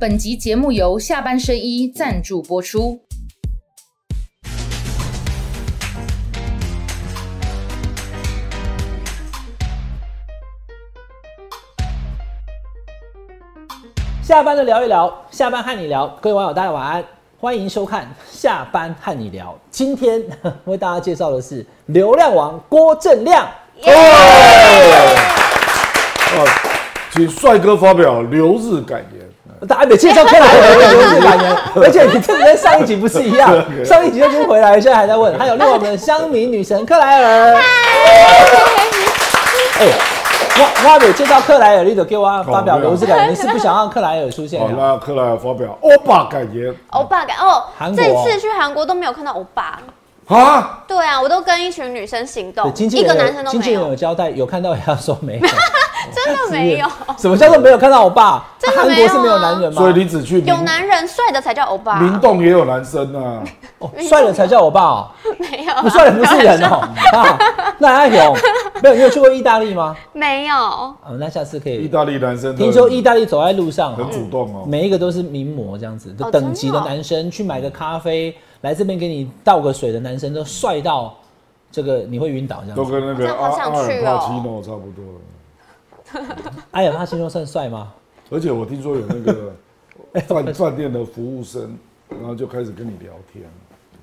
本集节目由下半身衣赞助播出。下班的聊一聊，下班和你聊，各位网友大家晚安，欢迎收看下班和你聊。今天 为大家介绍的是流量王郭正亮。哦，请帅哥发表留日感言。大家得介绍克莱尔的留日感人，而且你这跟上一集不是一样？上一集就已经回来，现在还在问。还有另外我们的乡民女神克莱尔。哎，我我得介绍克莱尔，你得给我发表留日感言。你是不想让克莱尔出现？好，那克莱尔发表欧巴感言。欧巴感哦，这次去韩国都没有看到欧巴。啊，对啊，我都跟一群女生行动，一个男生都没有经纪人有，交代，有看到也要说没有。真的没有。什么叫做没有看到欧巴？真的没有啊韩国是没有男人吗？所以你只去有男人帅的才叫欧巴，明洞也有男生啊。哦帅的才叫欧巴哦，没有啊，不帅的不是人哦。啊，那阿勇没有，你有去过意大利吗？没有。哦，那下次可以。意大利男生都听说意大利走在路上很哦，主动哦。每一个都是名模这样子，就哦等级的男生去买个咖啡，来这边给你倒个水的男生都帅到这个你会晕倒这都样子。跟那个 阿尔帕奇诺差不多。哎呀，他心中算帅吗？而且我听说有那个 饭饭店的服务生，然后就开始跟你聊天，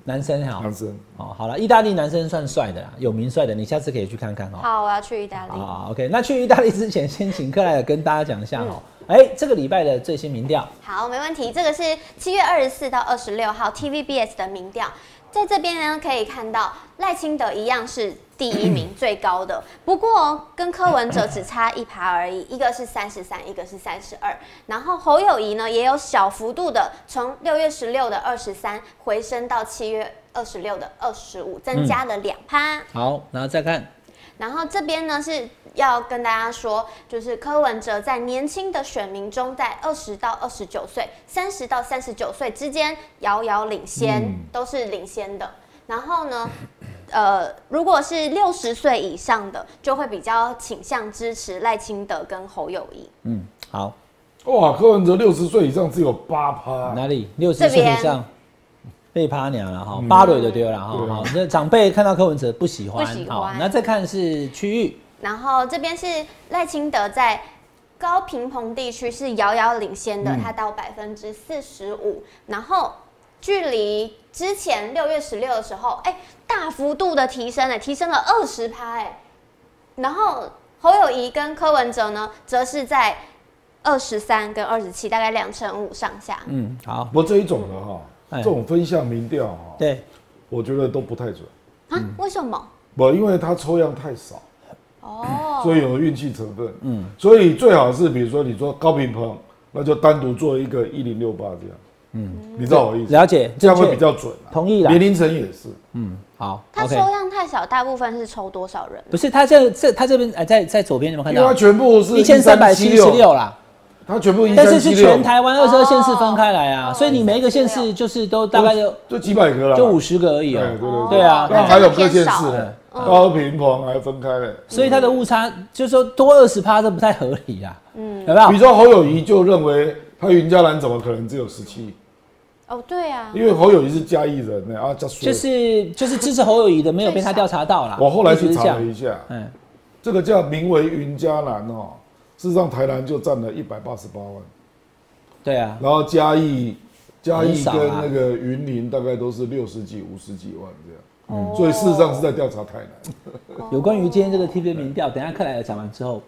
男生好男生。哦，好了，意大利男生算帅的啦，有名帅的，你下次可以去看看哦。好，我要去意大利。好，OK，那去意大利之前，先请克莱尔跟大家讲一下哦。嗯哎、这个礼拜的最新民调，好，没问题。这个是七月二十四到二十六号 TVBS 的民调，在这边呢可以看到赖清德一样是第一名 最高的，不过跟柯文哲只差一趴而已，一个是三十三，一个是三十二。然后侯友谊呢也有小幅度的从六月十六的二十三回升到七月二十六的二十五，增加了两趴。好，然后再看，然后这边呢是要跟大家说，就是柯文哲在年轻的选民中，在二十到二十九岁、三十到三十九岁之间遥遥领先，嗯。都是领先的。然后呢，呃，如果是六十岁以上的，就会比较倾向支持赖清德跟侯友谊。嗯，好，哇，柯文哲六十岁以上只有八趴，哪里？六十岁以上被趴娘了哈，八蕊就丢了哈。好，那长辈看到柯文哲不喜欢，不喜欢。好，那再看是区域，然后这边是赖清德在高平澎地区是遥遥领先的，嗯。它到百分之四十五，然后距离之前六月十六的时候，哎，大幅度的提升，哎，提升了二十趴，哎，然后侯友谊跟柯文哲呢，则是在二十三跟二十七，大概两成五上下。嗯，好，不过这一种的哈，哎这种分项民调哈，对，我觉得都不太准。啊？为什么？不，因为它抽样太少，哦，所以有运气成分。嗯，所以最好是比如说你说高平鹏，那就单独做一个一零六八这样。嗯，你知道我意思？了解，这样会比较准啊。同意啦年龄层也是。嗯，好他抽样太少，大部分是抽多少人？不是他这这他这边哎，在在左边有没有看因为它到？全部是一千三百七十六，啦，它全部一但是是全，台湾二十二县市分开来啊，哦所以你每一个县市就是都大概就就几百个了，就五十个而已对哦。对对对。啊那还有各县市的嗯。高平澎还分开了。所以它的误差就是说多二十趴，这不太合理啊，嗯，有没有？比如说侯友谊就认为他云嘉兰怎么可能只有十七？哦，对啊，因为侯友谊是嘉义人呢啊，就是就是支持侯友谊的没有被他调查到啦。我后来去查了一下，嗯，这个叫名为云嘉兰哦，事实上台南就占了一百八十八万，对啊，然后嘉义嘉义跟那个云林大概都是六十几、五十几万这样，哦所以事实上是在调查台南。有关于今天这个 TV 民调，等一下克莱尔讲完之后，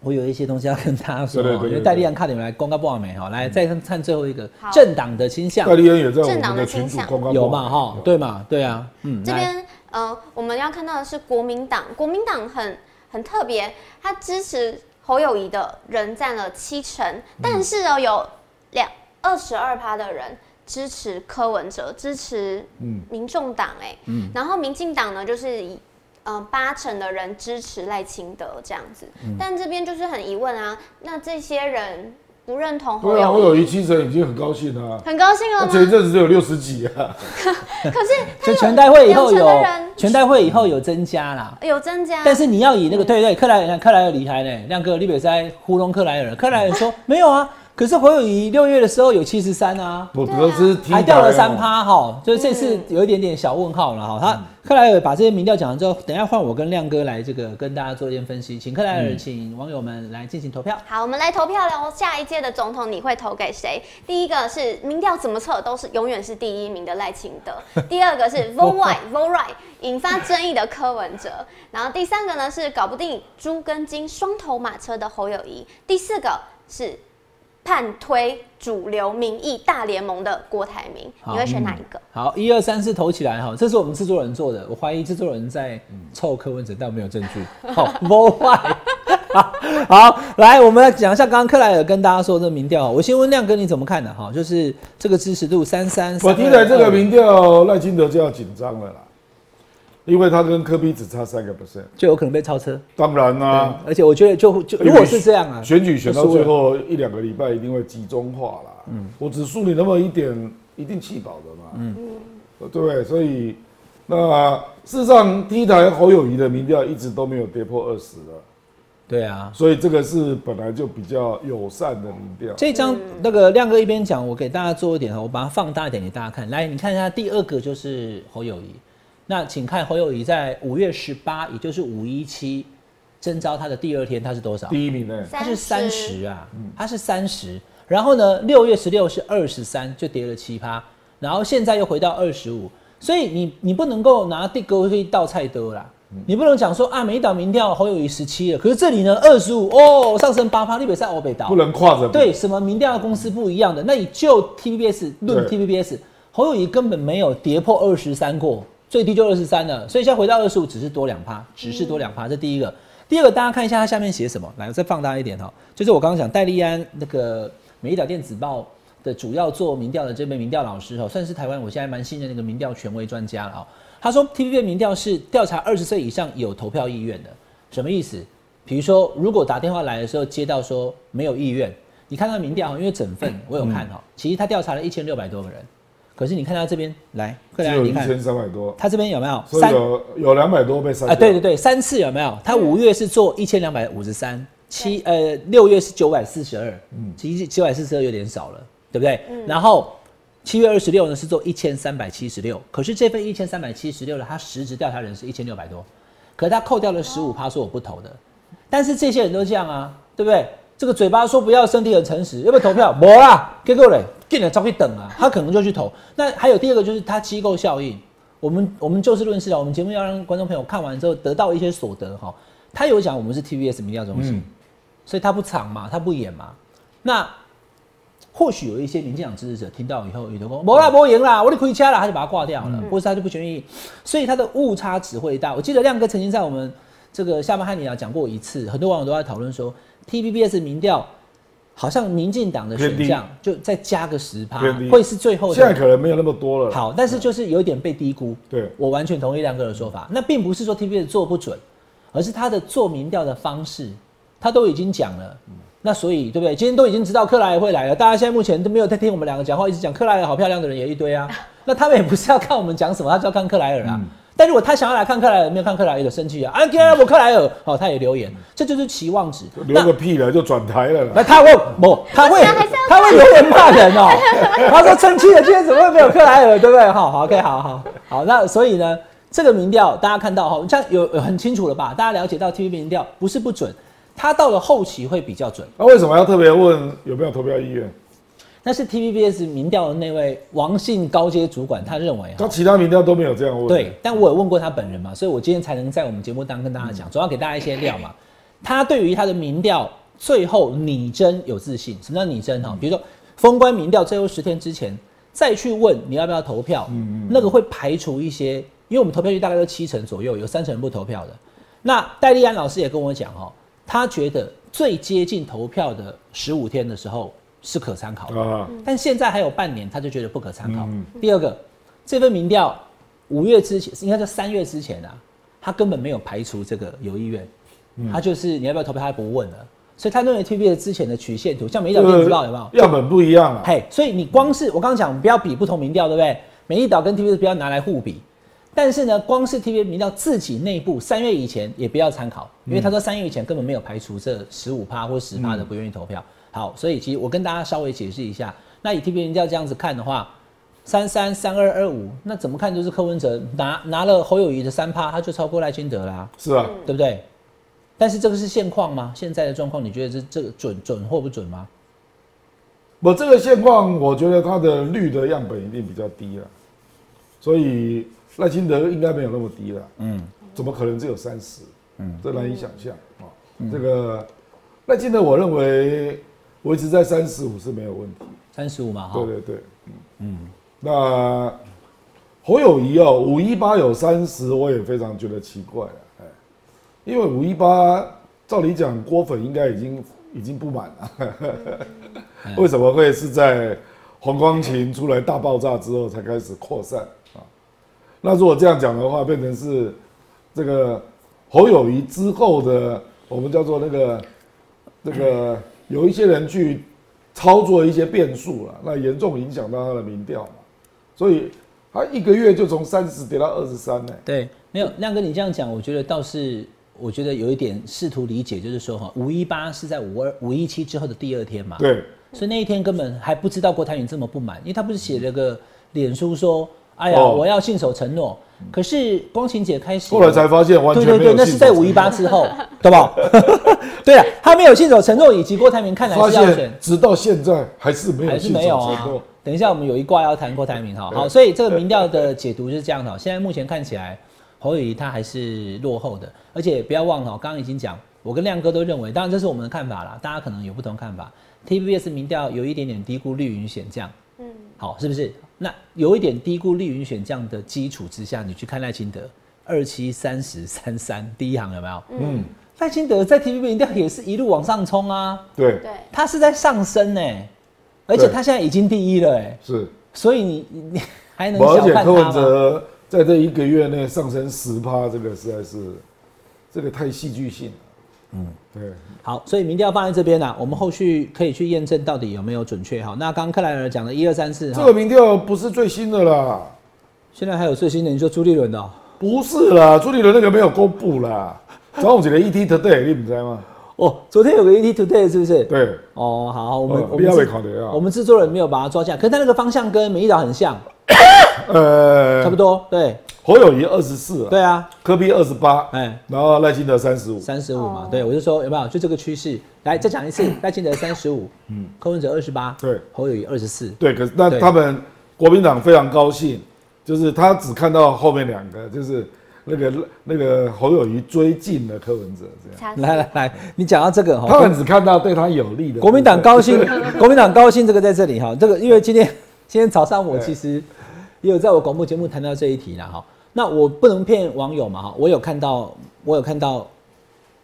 我有一些东西要跟大家说哦，对对对对因为戴利安看你们来公告不完美哈，来再看看最后一个政党的倾向。戴利安也在我政党的们的群倾向。组公告有嘛哈？对。嘛？对啊，嗯，来这边呃，我们要看到的是国民党，国民党很很特别，他支持侯友谊的人占了七成，但是呢，有两二十二趴的人支持柯文哲，支持嗯。民众党哎，然后民进党呢就是以。嗯，八成的人支持赖清德这样子，但这边就是很疑问啊，那这些人不认同侯对啊，侯友谊，友谊七成已经很高兴了啊，很高兴了他前一？阵子只有六十几啊，可是就全代会以后有全代会以后有增加啦。有增加，但是你要以那个对对，克莱尔克莱尔离开呢，亮哥，你别在糊弄克莱尔。克莱尔说 没有啊，可是侯友谊六月的时候有七十三啊，我对啊得知还掉了三，趴哈，就是这次嗯有一点点小问号了哈。他克莱尔把这些民调讲完之后，等一下换我跟亮哥来这个跟大家做一点分析，请克莱尔，请网友们来进行投票。好，我们来投票喽。下一届的总统你会投给谁？第一个是民调怎么测都是永远是第一名的赖清德，第二个是 vote right vote right 引发争议的柯文哲，然后第三个呢是搞不定猪跟金双头马车的侯友谊，第四个是叛推主流民意大联盟的郭台铭，你会选哪一个？好，一二三四投起来哈，这是我们制作人做的，我怀疑制作人在凑柯文哲，但我没有证据。好，不坏。好，来，我们来讲一下刚刚克莱尔跟大家说的这个民调。我先问亮哥你怎么看的哈？就是这个支持度三三，我听来这个民调赖清德就要紧张了啦，因为他跟科比只差三个 percent。就有可能被超车。当然啦、而且我觉得就就如果是这样啊，选举选到最后一两个礼拜一定会集中化啦。嗯，我只输你那么一点，一定气饱的嘛。嗯，对不对？所以那事实上第一台侯友谊的民调一直都没有跌破二十了，对啊。所以这个是本来就比较友善的民调。这张那个亮哥一边讲，我给大家做一点哈，我把它放大一点给大家看。来，你看一下第二个就是侯友谊，那请看侯友谊在五月十八，也就是五一七征召他的第二天，他是多少？第一名呢？他是三十啊，他是三十。然后呢，六月十六是二十三，就跌了七趴，然后现在又回到二十五，所以你你不能够拿地沟去倒菜多啦。你不能讲说啊，每一档民调侯友谊十七了，可是这里呢二十五哦，上升八趴，立北赛欧北岛不能跨着比对，什么民调公司不一样的？那你就 TVBS 论 TVBS，侯友谊根本没有跌破二十三过，最低就二十三了，所以现在回到二十五，只是多两趴，只是多两趴，这第一个。第二个，大家看一下它下面写什么，来，我再放大一点哈，就是我刚刚讲戴利安那个美丽岛电子报的主要做民调的这位民调老师哈，算是台湾我现在蛮信任的一个民调权威专家了啊。他说 TVB 民调是调查二十岁以上有投票意愿的，什么意思？比如说，如果打电话来的时候接到说没有意愿，你看到民调，因为整份我有看哈，其实他调查了一千六百多个人，可是你看他这边来，克莱尔你看只有一千三百多，他这边有没有？三有有两百多被删啊，对对对，三次有没有？他五月是做一千两百五十三，七呃六月是九百四十二，嗯，其实九百四十二有点少了，对不对？然后七月二十六呢是做一千三百七十六，可是这份一千三百七十六呢，他实质调查人是一千六百多，可是他扣掉了十五趴，说我不投的，但是这些人都这样啊，对不对？这个嘴巴说不要，身体很诚实，要不要投票？没啦，结果嘞，进来照去等啊，他可能就去投。那还有第二个就是他机构效应，我们我们就事论事啊，我们节目要让观众朋友看完之后得到一些所得哈。他有讲我们是 TVS 民调中心，嗯所以他不藏嘛，他不演嘛。那或许有一些民进党支持者听到以后，有的说：“没啦，没赢啦，我得亏掐了。”他就把它挂掉了，或是他就不愿意，所以他的误差只会大。我记得亮哥曾经在我们这个下班和你聊讲过一次，很多网友都在讨论说，TVBS 民调好像民进党的选偏项就再加个十趴会是最后的现在可能没有那么多了。，好，但是就是有一点被低估。对我完全同意亮哥的说法。那并不是说 TVBS 做不准，而是他的做民调的方式，他都已经讲了。那所以对不对？今天都已经知道克莱尔会来了，大家现在目前都没有在听我们两个讲话，一直讲克莱尔好漂亮的人也一堆啊。那他们也不是要看我们讲什么，他就要看克莱尔啊。但如果他想要来看克莱尔，没有看克莱尔的生气啊，啊，今天我克莱尔，哦，他也留言，这就是期望值。留个屁了就转台了啦。那他会不？他会他会留言骂人哦。他说生气了，今天怎么会没有克莱尔，对不对？好好，OK，好好好。那所以呢，这个民调大家看到哈，像有有很清楚了吧？大家了解到 TV 民调不是不准，它到了后期会比较准。那为什么要特别问有没有投票意愿？但是 TVBS 民调的那位王姓高阶主管，他认为哈他其他民调都没有这样问。对，但我有问过他本人嘛，所以我今天才能在我们节目当中跟大家讲，总要给大家一些料嘛。他对于他的民调最后拟真有自信。什么叫拟真哈？比如说封关民调最后十天之前再去问你要不要投票，那个会排除一些，因为我们投票率大概都七成左右，有三成人不投票的。那戴利安老师也跟我讲哦，他觉得最接近投票的十五天的时候是可参考的。啊，但现在还有半年，他就觉得不可参考。嗯第二个，这份民调五月之前，应该在三月之前啊，他根本没有排除这个有意愿，嗯他就是你要不要投票，他不问了。所以他认为 T V 的之前的曲线图，像美丽岛电子报有没有？样本不一样啊。嘿，所以你光是我刚刚讲，不要比不同民调，对不对？美丽岛跟 T V 不要拿来互比。但是呢，光是 T V 民调自己内部三月以前也不要参考，因为他说三月以前根本没有排除这十五趴或十趴的不愿意投票。好，所以其实我跟大家稍微解释一下，那以 T P 民调这样子看的话，三三三二二五，那怎么看就是柯文哲拿拿了侯友谊的三趴，他就超过赖清德啦，是啊，对不对？但是这个是现况吗？现在的状况，你觉得这这个准准或不准吗？我这个现况，我觉得它的绿的样本一定比较低了，所以赖清德应该没有那么低了。嗯，怎么可能只有三十？嗯，这难以想象啊。这个赖清德，我认为维持在三十五是没有问题。三十五嘛，对对对，嗯嗯。那侯友谊哦，五一八有三十，我也非常觉得奇怪了，哎，因为五一八照理讲郭粉应该已经已经不满了。为什么会是在黄光琴出来大爆炸之后才开始扩散啊？那如果这样讲的话，变成是这个侯友谊之后的我们叫做那个那个有一些人去操作一些变数了，那严重影响到他的民调嘛。所以他一个月就从三十跌到二十三呢。对，没有亮哥你这样讲，我觉得倒是我觉得有一点试图理解，就是说哈，五一八是在五二五一七之后的第二天嘛。对。所以那一天根本还不知道郭台铭这么不满，因为他不是写了个脸书说：“哎呀，我要信守承诺。”可是光晴姐开始后来才发现，完全对对对，那是在五一八之后，对吧？对啊，他没有信守承诺，以及郭台铭看来是要选，直到现在还是没有，还是没有啊。等一下，我们有一卦要谈郭台铭哈。好，所以这个民调的解读是这样的。现在目前看起来，侯友谊他还是落后的，而且不要忘了，刚刚已经讲，我跟亮哥都认为，当然这是我们的看法啦，大家可能有不同看法。TVBS 民调有一点点低估绿云选将，嗯，好，是不是？那有一点低估绿云选将的基础之下，你去看赖清德二七三十三三第一行有没有？嗯，赖清德在 TVB 民调也是一路往上冲啊，对，对，他是在上升呢，而且他现在已经第一了，哎，是，所以你你 还能小看他柯文哲在这一个月内上升十趴，这个实在是这个太戏剧性。嗯，对，好，所以民调放在这边呢，我们后续可以去验证到底有没有准确哈。那刚刚克莱尔讲的一二三四，这个民调不是最新的啦，现在还有最新的，你说朱立伦的？不是啦，朱立伦那个没有公布啦。早上几个 ET Today，你不知道吗？哦，昨天有个 ET Today 是不是？对，哦，好，我们我们考虑啊，我们制作人没有把它抓下，可是他那个方向跟美丽岛很像，呃，差不多，对。侯友谊二十四，对啊，科比二十八，哎，然后赖清德三十五，三十五嘛，对我就说有没有就这个趋势，来再讲一次，赖清德三十五，嗯，柯文哲二十八，对，侯友谊二十四，对，可是那他们国民党非常高兴，就是他只看到后面两个，就是那个那个侯友谊追进了柯文哲这样，来来来，你讲到这个哈，他们只看到对他有利的，国民党高兴，国民党高兴这个在这里哈，这个因为今天今天早上我其实也有在我广播节目谈到这一题了哈。那我不能骗网友嘛哈，我有看到，我有看到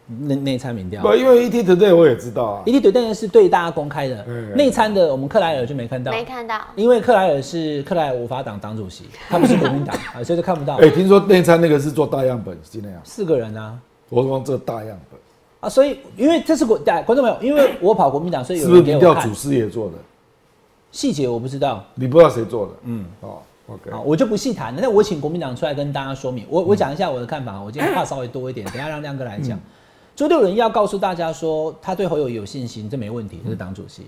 内内参民调。不，因为 ET Today 我也知道啊。ET Today 是对大家公开的，内参的我们克莱尔就没看到。没看到。因为克莱尔是克莱尔无法党党主席，他不是国民党 啊，所以就看不到。哎，听说内参那个是做大样本，是那样。四个人啊。我说这大样本啊，所以因为这是国大观众朋友，因为我跑国民党，所以有是不是民调主师爷做的？细节我不知道。你不知道谁做的？嗯，哦。好，我就不细谈了。那我请国民党出来跟大家说明。我我讲一下我的看法。我今天话稍微多一点，等下让亮哥来讲。周六人要告诉大家说，他对侯友有信心，这没问题，这是党主席。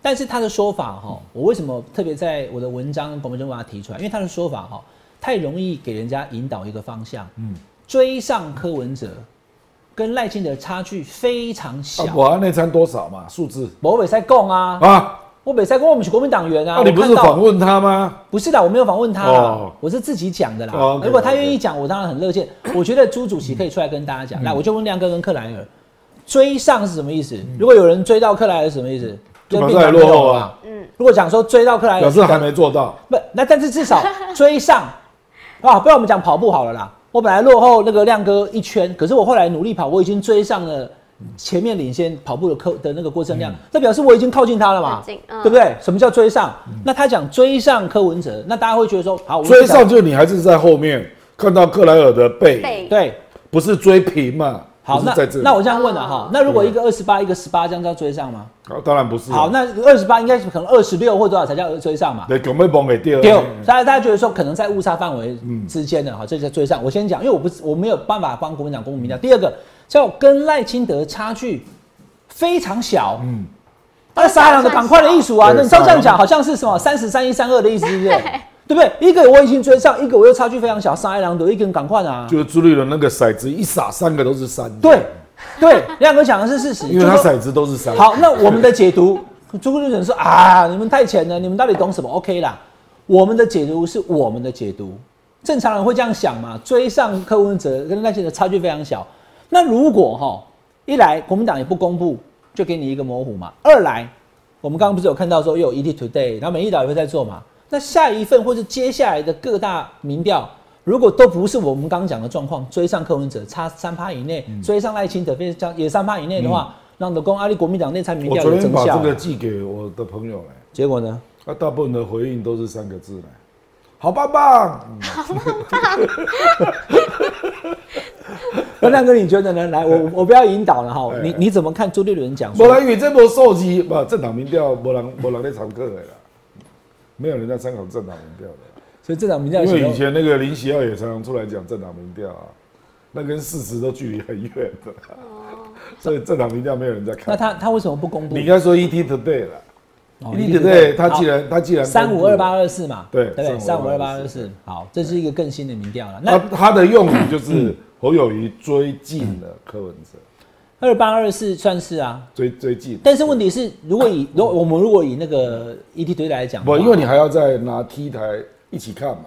但是他的说法哈，我为什么特别在我的文章广播中把它提出来？因为他的说法哈，太容易给人家引导一个方向。嗯，追上柯文哲跟赖清德差距非常小。我那餐多少嘛？数字？我没在讲啊。啊。我北塞公，我们是国民党员啊。你不是访问他吗？不是的，我没有访问他啦，我是自己讲的啦。如果他愿意讲，我当然很乐见。我觉得朱主席可以出来跟大家讲。来，我就问亮哥跟克莱尔，追上是什么意思？如果有人追到克莱尔，什么意思？就变成落后啊。嗯。如果讲说追到克莱尔，表示还没做到。不，那但是至少追上 啊。不然我们讲跑步好了啦。我本来落后那个亮哥一圈，可是我后来努力跑，我已经追上了。前面领先跑步的客的那个过程量，这表示我已经靠近他了嘛？对不对？什么叫追上？那他讲追上柯文哲，那大家会觉得说，好，追上就你还是在后面看到克莱尔的背，对，不是追平嘛？好，那那我这样问了哈，那如果一个二十八，一个十八，这样叫追上吗？好，当然不是。好，那二十八应该是可能二十六或多少才叫追上嘛？对，有没有崩给掉？掉，大家大家觉得说可能在误差范围之间的哈，这叫追上。我先讲，因为我不是我没有办法帮国民党公布民调。第二个叫跟赖清德差距。非常小，嗯，那沙海朗的赶快的艺术啊，那你照这样讲，好像是什么三十三一三二的意思，对不对？对不对？一个我已经追上，一个我又差距非常小，沙海朗的一个人赶快啊，就是朱立伦那个骰子一撒，三个都是三。对，对，亮哥讲的是事实，因为他骰子都是三。好，那我们的解读，朱立伦说啊，你们太浅了，你们到底懂什么？OK 啦，我们的解读是我们的解读，正常人会这样想嘛？追上柯文哲跟赖清德差距非常小，那如果哈一来国民党也不公布，就给你一个模糊嘛；二来我们刚刚不是有看到说又有 ET Today，然后美丽岛也会在做嘛？那下一份或是接下来的各大民调。如果都不是我们刚刚讲的状况，追上柯文哲差三趴以内，追上赖清德非将也三趴以内的话，让的公阿里国民党内参民调我昨天有增效啊。把这个寄给我的朋友来，结果呢？啊大部分的回应都是三个字好棒棒，好棒棒。那亮哥你觉得呢？来，我 我不要引导了哈，哎你你怎么看朱立伦讲无说？人因为这波数字，不政党民调，没人没人在参考的啦，没有人在参考政党民调的。所以政党民调的因为以，前那个林喜耀也常常出来讲政党民调啊，那跟事实都距离很远的，所以政党民调没有人在看。那他他为什么不公布你应该说 ET Today 了哦，ET Today 他既然他既然三五二八二四嘛？对对？三五二八二四，好，这是一个更新的民调了。那他的用语就是 侯友谊追进了柯文哲，二八二四算是啊，追追近。但是问题是，如果以如果我们如果以那个 ET 推来讲不，因为你还要再拿 T 台一起看嘛，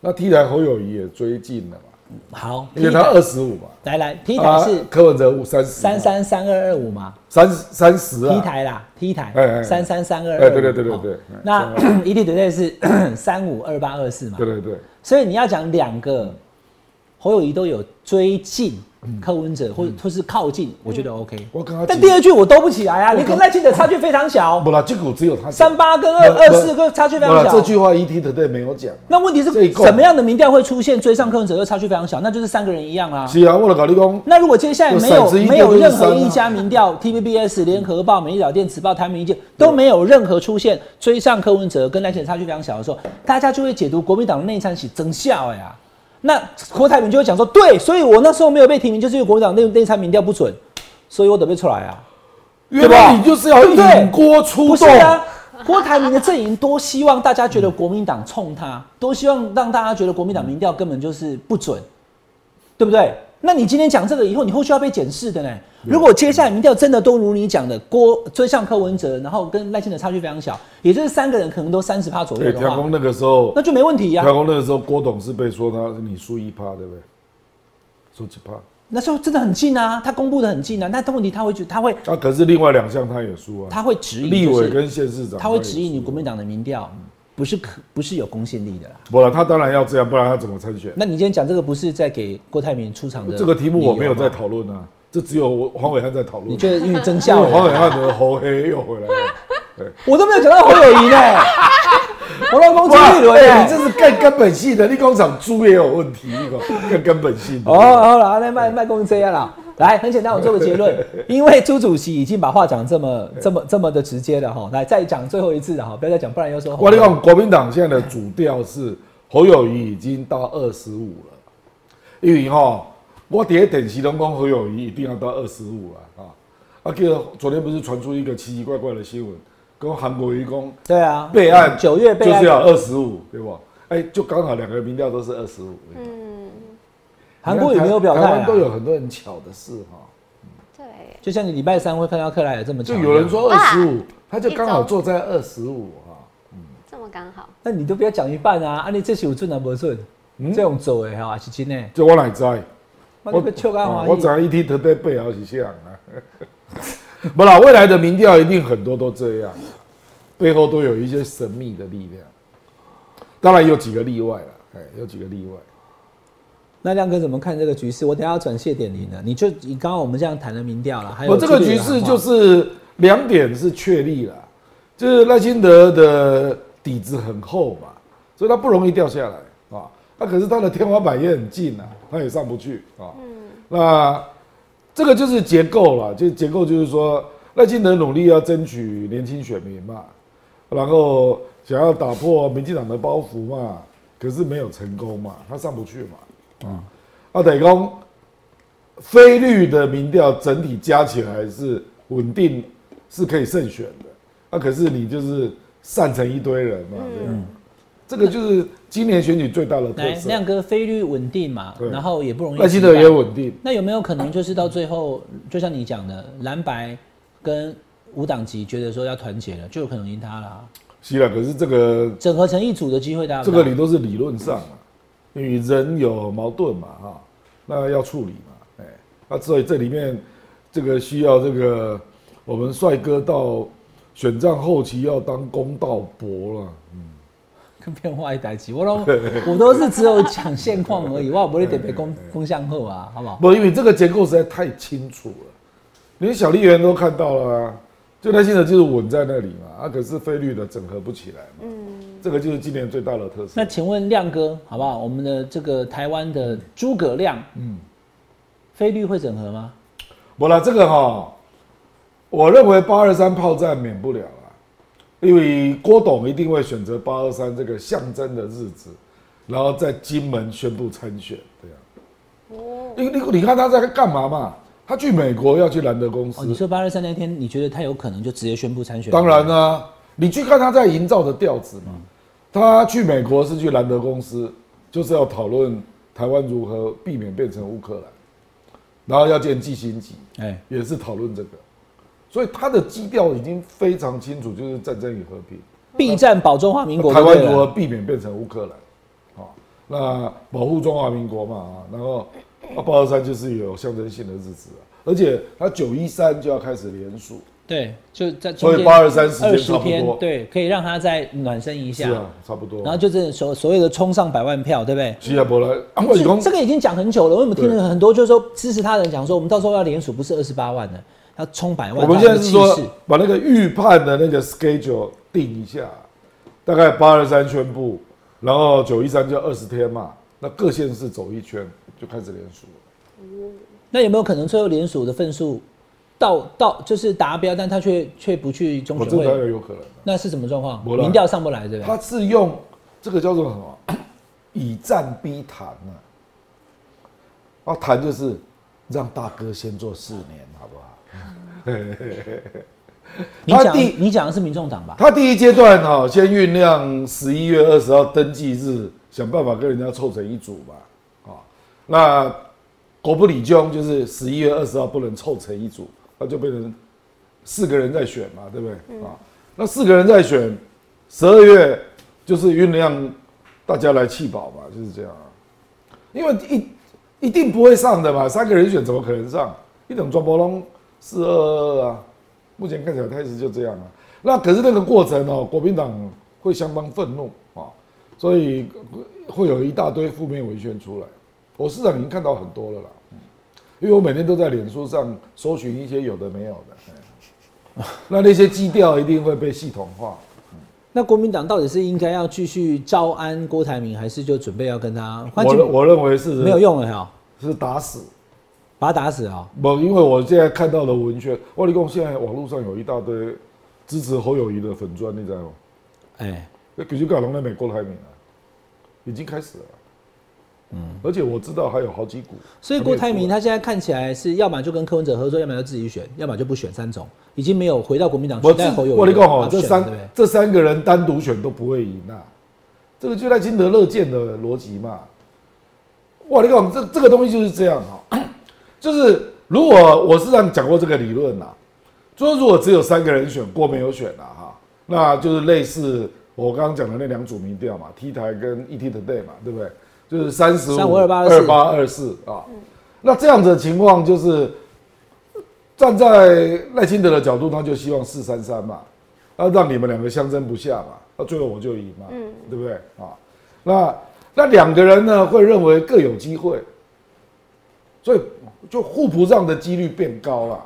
那 T 台侯友谊也追进了嘛，好，因为他二十五嘛，来来 T 台啊是柯文哲五三十三三三二二五嘛。三三十啊，T 台啦，T 台哎哎三三三二哎二，对对对对对。那 ET 对对是三五二八二四嘛，对对对，所以你要讲两个侯友谊都有追近柯文哲，或或是靠近，我觉得 OK。我刚刚但第二句我兜不起来啊，你跟赖清德差距非常小，不啦，这股只有他三八跟二二四个差距非常小这。句话 ET Today 没有讲。那问题是什么样的民调会出现追上柯文哲又差距非常小？那就是三个人一样啦。是啊，我了搞立功，那如果接下来没有没有任何一家民调，TVBS、联合报、美丽岛电、子报、台民意见都没有任何出现追上柯文哲跟赖清德差距非常小的时候，大家就会解读国民党的内参是增效呀。那郭台铭就会讲说，对，所以我那时候没有被提名，就是因为国民党内内参民调不准，所以我得被出来啊。原来你就是要对不对引锅出不是，啊，郭台铭的阵营多希望大家觉得国民党冲他，多希望让大家觉得国民党民调根本就是不准，对不对？那你今天讲这个以后，你后续要被检视的呢。如果接下来民调真的都如你讲的，郭追上柯文哲，然后跟赖清德差距非常小，也就是三个人可能都三十趴左右对，的话调工，那个时候那，就没问题呀、调工那个时候，郭董是被说他你输一趴，对不对？输几趴？那时候真的很近啊，他公布的很近啊，但问题他会觉他会啊，可是另外两项他也输啊，他会质疑、立就是委跟县市长，他会质疑你国民党的民调不是可不是有公信力的啦。不然他当然要这样，不然他怎么参选？那你今天讲这个不是在给郭台铭出场的这个题目我没有在在，讨论啊，这只有我黄伟汉在讨论。你觉得因为增因效为，黄伟汉的喉黑又回来了。我都没有讲到侯友谊呢，我老公朱立伦你。这是更根本性的，你工厂猪也有问题，你讲更根本性的。哦，好了，那卖卖公这样了。来，很简单，我做个结论，因为朱主席已经把话讲这么这么这么的直接了哈，来再讲最后一次了哈，不要再讲，不然又说我跟你讲，国民党现在的主调是侯友谊已经到二十五了，因为哈，我底下电视拢讲侯友谊一定要到二十五了啊。啊，记得昨天不是传出一个奇奇怪怪的新闻，跟韩国瑜讲对啊，备案九月备案就是要二十五，对不？哎，就刚好两个民调都是二十五。嗯，韩国也没有表态啊台湾都，有很多很巧的事哈。对，就像你礼拜三会看到克莱尔这么巧，就有人，说二十五，他就刚好坐在二十五哈。这么刚好，那你都不要讲一半啊，啊你这是有准啊不准？嗯这种走的哈是真的，这我哪知？我笑干嘛？啊我早一天特别背好几项啊。不啦，未来的民调一定很多都这样，背后都有一些神秘的力量。当然有几个例外了，哎，有几个例外。那亮哥怎么看这个局势？我等下要转谢点零了，你就以刚刚我们这样谈的民调了，还有我这个局势就是是两点是确立了，就是赖清德的底子很厚嘛，所以他不容易掉下来啊。那可是他的天花板也很近啊，他也上不去啊。那这个就是结构了，就结构就是说赖清德努力要争取年轻选民嘛，然后想要打破民进党的包袱嘛，可是没有成功嘛，他上不去嘛。啊，啊，等于讲非绿的民调整体加起来是稳定，是可以胜选的。啊，可是你就是散成一堆人嘛，对吧？这个就是今年选举最大的特，色。亮哥菲律稳定嘛，对然后也不容易。赖清德也。稳定，那有没有可能就是到最后，就像你讲的，蓝白跟无党籍觉得说要团结了，就有可能赢他了啊、是啊。可是这个整合成一组的机会大不这？个你都是理论上啊，因为人有矛盾嘛，哈，那要处理嘛，哎，那所以这里面这个需要这个我们帅哥到选战后期要当公道伯了，跟变化一代机，我都 我都是只有讲现况而已，我不会特别攻攻向后啊，好不好？不，因为这个结构实在太清楚了，连小丽园都看到了啊，就他现在就是稳在那里嘛，啊，可是菲律的整合不起来嘛，嗯，这个就是今年最大的特色那。请问亮哥，好不好？我们的这个台湾的诸葛亮，嗯，菲律会整合吗？不了，这个哈、我认为八二三炮战免不了啊，因为郭董一定会选择八二三这个象征的日子，然后在金门宣布参选，这样。哦，你你你看他在干嘛嘛？他去美国要去兰德公司，哦，你说八二三那天，你觉得他有可能就直接宣布参选？当然啦、你去看他在营造的调子嘛。他去美国是去兰德公司，就是要讨论台湾如何避免变成乌克兰，然后要见季辛级，哎，也是讨论这个，所以他的基调已经非常清楚，就是战争与和平，避战保中华民国台湾如何。避免变成乌克兰，好，那保护中华民国嘛啊，然后啊八二三就是有象征性的日子啊，而且他九一三就要开始连署，对，就在所以823时间二十差不多天，对，可以让他再暖身一下，是啊，差不多。然后就是所所谓的冲上百万票，对不对？新加坡来，啊，这个已经讲很久了，我们听对了很多，就是说支持他的人讲说，我们到时候要联署，不是二十八万的，要冲百万。我们现在是说把那个预判的那个 schedule 定一下，大概八二三宣布，然后九一三就二十天嘛，那各县市走一圈就开始连署了。那有没有可能最后联署的份数到到就是达标，但他却却不去中选会？有可能。那是什么状况？民调上不来，对不对？他是用这个叫做什么？以战逼谈啊。啊，谈就是让大哥先做四年，好不好？你讲他第你讲的是民众党吧？他第一阶段哈、先酝酿十一月二十号登记日，想办法跟人家凑成一组吧。啊、那国不理中就是十一月二十号不能凑成一组，那就变成四个人在选嘛，对不对？啊、那四个人在选，十二月就是酝酿大家来弃保嘛，就是这样啊。因为一一定不会上的嘛，三个人选怎么可能上？一等庄博龙四二二二啊，目前看起来态势就这样啊。那可是那个过程哦，国民党会相当愤怒啊，所以会有一大堆负面文宣出来。我市场已经看到很多了啦，嗯因为我每天都在脸书上搜寻一些有的没有的，哎 那那些基调一定会被系统化。那国民党到底是应该要继续招安郭台铭，还是就准备要跟他？我认我认为是没有，用了哈，是打死。把他打死啊！不，因为我现在看到的文宣，我跟你讲，现在网络上有一大堆支持侯友谊的粉砖，你知道吗？哎，那可是搞龙在美国台铭啊，已经开始了。嗯，而且我知道还有好几股。所以郭台铭他现在看起来是要么就跟柯文哲合作，要么就自己选，要么就不选三种，已经没有回到国民党我取代侯友宜我跟你讲哦，这三？这三个人单独选都不会赢啊，这个就在金德乐见的逻辑嘛。我，你讲这这个东西就是这样哈、就是如果我是这样讲过这个理论呐、就是如果只有三个人选，郭没有选啊哈，那就是类似我刚刚讲的那两组民调嘛，T 台跟 ET Today 嘛，对不对？就是三十五、二八二八、二四啊。那这样子的情况就是站在赖清德的角度，他就希望四三三嘛，那让你们两个相争不下嘛，那最后我就赢嘛，嗯对不对啊？那那两个人呢会认为各有机会，所以就互不让的几率变高了。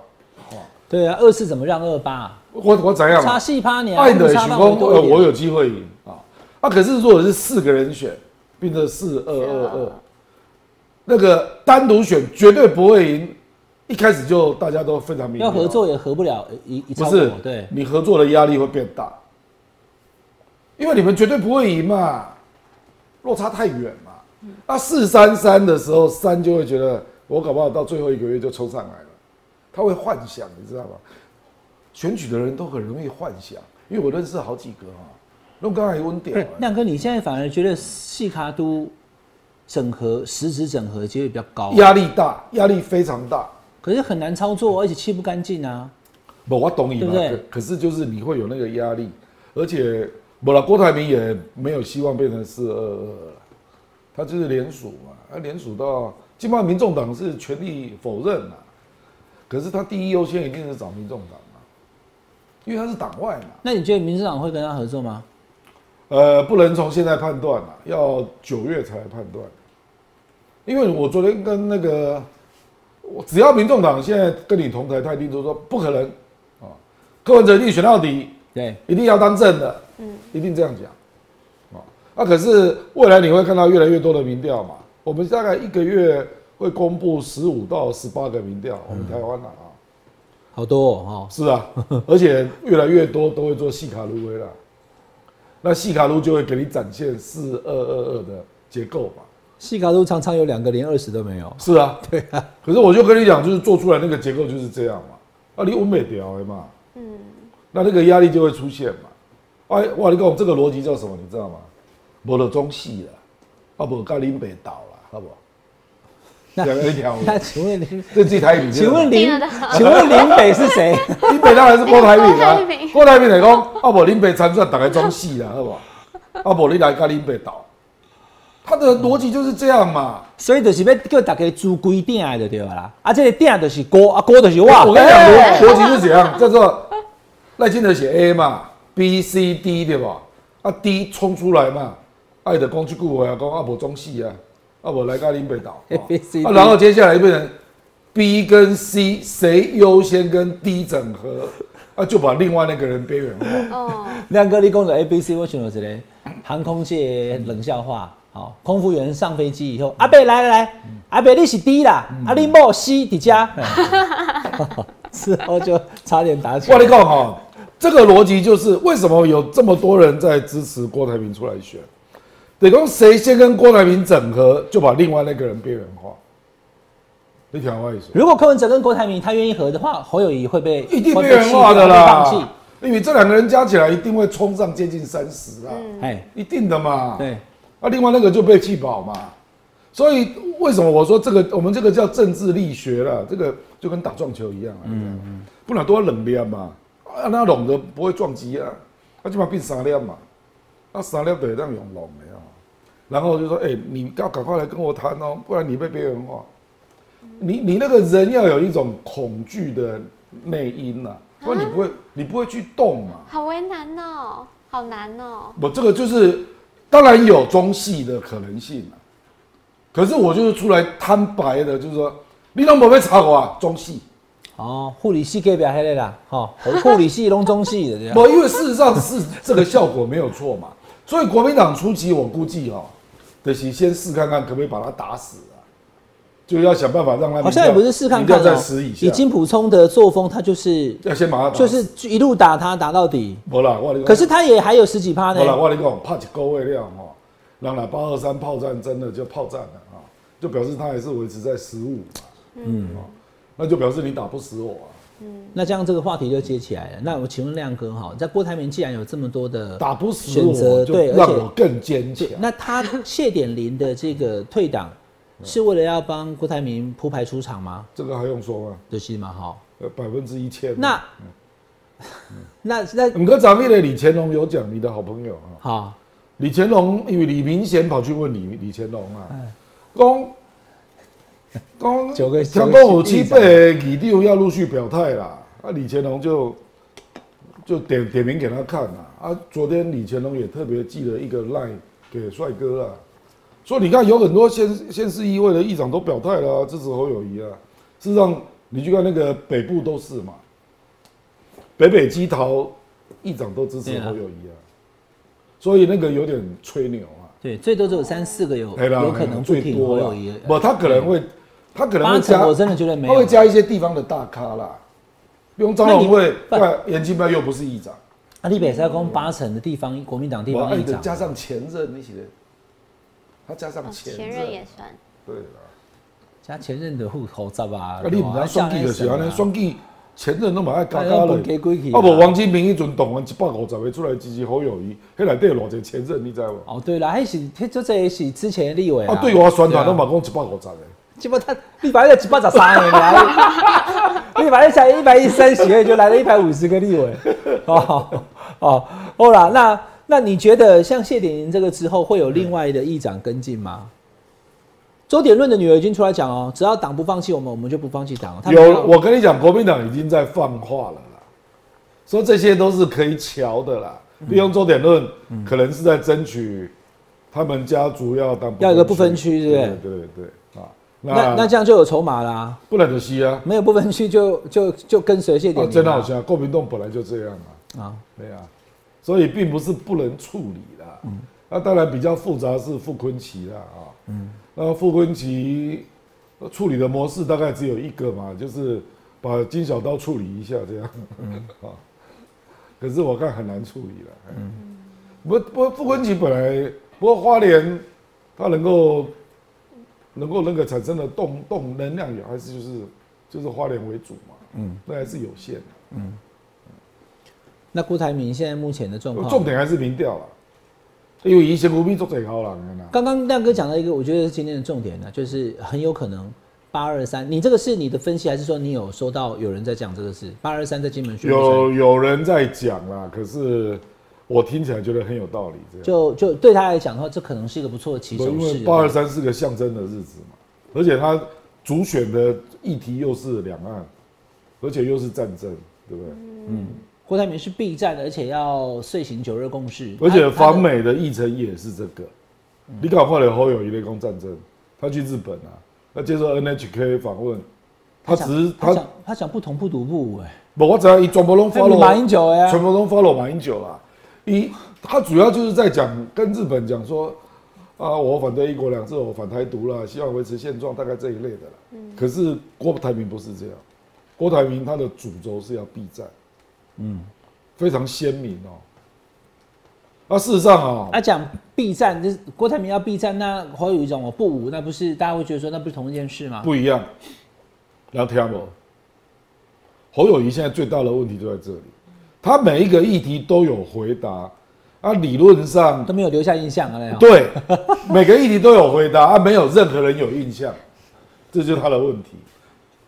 对啊，二四怎么让二八？我我怎样差嘛？细趴你啊，爱的许光，我有机会赢啊。啊，可是如果是四个人选，变成四二二二，那个单独选绝对不会赢。一开始就大家都非常明了要合作也合不了一一不是，对，你合作的压力会变大，因为你们绝对不会赢嘛，落差太远嘛。那四三三的时候，三就会觉得我搞不好到最后一个月就冲上来了，他会幻想，你知道吗？选举的人都很容易幻想，因为我认识好几个哈，那刚才问掉不是，亮哥，你现在反而觉得细卡都整合实质整合机会比较高，压力大，压力非常大。可是很难操作，而且切不干净啊。不，我懂你嘛，对不对可可是就是你会有那个压力，而且不了，郭台铭也没有希望变成四二二了，他就是联署嘛，他联署到，基本上民众党是全力否认嘛，可是他第一优先一定是找民众党嘛，因为他是党外嘛，那你觉得民进党会跟他合作吗？呃，不能从现在判断了，要九月才来判断，因为我昨天跟那个，我只要民众党现在跟你同台，他一定都说不可能。啊，柯文哲一定选到底，对，一定要当正的，嗯，一定这样讲，啊，那可是未来你会看到越来越多的民调嘛，我们大概一个月会公布十五到十八个民调，我们台湾的啊，好多哦，是啊，而且越来越多都会做细卡路威了，那细卡路就会给你展现四二二二的结构嘛，细卡路常常有两个连二十都没有。是啊，对啊，可是我就跟你讲，就是做出来那个结构就是这样嘛，啊，你稳美调的嘛，嗯，那那个压力就会出现嘛，哎，哇，你讲这个逻辑叫什么？你知道吗？无了中戏了，啊，无甲林北倒了，好不好？那那请问林，这自己台语，请问林请问林北是谁？林北当然是郭台铭啊郭台铭，来讲，啊，无林北参选，大概装戏了，好不好？啊，无你来跟林北斗，他的逻辑就是这样嘛。所以就是要叫大家租规定的就对了啦。啊，这个定就是锅，啊锅就是我。我跟你讲哎逻逻辑是怎样，叫做赖清德写 A 嘛，B、C、D 对吧？啊 D 冲出来嘛，爱的讲这句话啊，讲啊无中戏啊，啊我来甲林北岛，A B C 然后接下来就变成 B 跟 C 谁优先跟 D 整合，啊就把另外那个人边缘化。哦，亮哥，你讲的 A B C，我想到一个航空界冷笑话。好，空服员上飞机以后，阿贝来来来，阿贝你是 D 啦，阿你莫 C 底家，之后就差点打起来。我跟你讲哈，这个逻辑就是为什么有这么多人在支持郭台铭出来选，得讲谁先跟郭台铭整合，就把另外那个人边缘化。你听我意思？如果柯文哲跟郭台铭他愿意合的话，侯友谊会被一定会边缘化的啦。因为这两个人加起来一定会冲上接近三十啊，哎，一定的嘛。对，啊，另外那个就被气饱嘛。所以为什么我说这个我们这个叫政治力学了？这个就跟打撞球一样啊，嗯嗯，不然都要冷链嘛，啊，那拢的不会撞击啊，啊，就把变三链嘛，啊，三链得让用拢的啊。然后就说，哎、你要赶快来跟我谈哦，不然你被边缘化。你你那个人要有一种恐惧的内因呐、不然你不会你不会去动嘛。好为难哦，好难哦。我这个就是，当然有中戏的可能性啊，可是我就是出来摊白的，就是说，你都没被查过啊，中戏，哦，护理系隔壁迄个啦，哦，护理系拢中系的这样。不，因为事实上是这个效果没有错嘛，所以国民党初期我估计哦，得是先试看看可不可以把他打死啊，就要想办法让他好像也不是试看看民调哦在十以，金普聪的作风，他就是要先把他打死。就是一路打他打到底，没啦，我可是他也还有十几趴好了，呢。我跟你讲，怕几个位量哦，让那八二三炮战真的就炮战了啊，就表示他还是维持在十五嘛，嗯，那就表示你打不死我啊，那这样这个话题就接起来了。那我请问亮哥哈，在郭台铭既然有这么多的打不死选择，我就对，而且让我更坚强。那他谢点林的这个退党，是为了要帮郭台铭铺排出场吗？这个还用说吗？就是嘛，哈。呃，百分之一千。那那那五哥长面的李乾隆有讲，你的好朋友啊，好，李乾隆因为李明贤跑去问李李乾隆啊，哎讲讲九个讲讲有七倍议长要陆续表态啦，啊，李乾隆就就点点名给他看啦，啊，昨天李乾隆也特别寄了一个 line 给帅哥啊，说你看有很多县县市议会的议长都表态了、啊，支持侯友谊啊，事实上你去看那个北部都是嘛，北北基桃议长都支持侯友谊啊，所以那个有点吹牛啊。对，最多只有三四个有有可能不最挺多啦侯友谊。不，他可能会，他可能会加，八成我真的觉得没有。他会加一些地方的大咖啦，比如张荣惠，那你对，严金彪又不是议长，阿里北塞公八成的地方国民党地方议长，加上前任那些人，他加上哦前前任也算，对啦，加前任的户口照吧。啊，你唔知选举就是安尼，选举前任都嘛爱嘎嘎那了。啊不，王金平迄阵动员一百五十个出来支持侯友谊，迄内底有偌济前任，你知无？哦，对啦，还是迄这这也是之前的立委啊，对我宣传都嘛，嘛讲一百五十个。基本他立法院一百十三个来，立法院才一百一三席位就来了一百五十个立委，哦哦，好啦，那那你觉得像谢点玲这个之后会有另外的议长跟进吗？周点论的女儿已经出来讲哦，只要党不放弃我们，我们就不放弃党。有，我跟你讲，国民党已经在放话了啦，说这些都是可以瞧的啦。利用周点论，可能是在争取他们家族要当要一个不分区对不对对对对啊。那那这样就有筹码啦，不能的西啊，没有不分区就就就跟随谢点。真好笑，国民党本来就这样啊，啊，对啊，所以并不是不能处理啦。那当然比较复杂是傅昆奇啦啊，嗯，那傅昆奇呃处理的模式大概只有一个嘛，就是把金小刀处理一下这样，啊，可是我看很难处理了。嗯，不不，傅昆奇本来不过花莲他能够能够那个产生的动动能量也还是就是就是花莲为主嘛，嗯，那还是有限的。那郭台铭现在目前的状况，重点还是民调了，因为以前国民做最高人的啦。刚刚亮哥讲到一个，我觉得是今天的重点呢，就是很有可能八二三。你这个是你的分析，还是说你有收到有人在讲这个事？八二三在金门宣有有人在讲啦，可是我听起来觉得很有道理。这样，就就对他来讲的话，这可能是一个不错的起手因为式。八二三是个象征的日子嘛，而且他主选的议题又是两岸，而且又是战争，对不对？嗯郭台铭是避战的，而且要遂行九日共识，而且他访美的议程也是这个。你搞坏了侯友谊的攻战争，他去日本啊，他接受 NHK 访问，他只是他他讲他讲不同不独不武哎，不，我只要一全部拢 follow 马英九哎全部都 follow 马英九啦。一，他主要就是在讲跟日本讲说，啊，我反对一国两制，我反台独了，希望维持现状，大概这一类的啦。可是郭台铭不是这样，郭台铭他的主轴是要避战，嗯，非常鲜明哦。啊事实上啊、他讲避战，就是郭台铭要避战，那侯友谊讲我不武，那不是大家会觉得说那不是同一件事吗？不一样。然后听不？侯友谊现在最大的问题就在这里，他每一个议题都有回答，啊，理论上都没有留下印象啊，那样对，每个议题都有回答，啊，没有任何人有印象，这就是他的问题。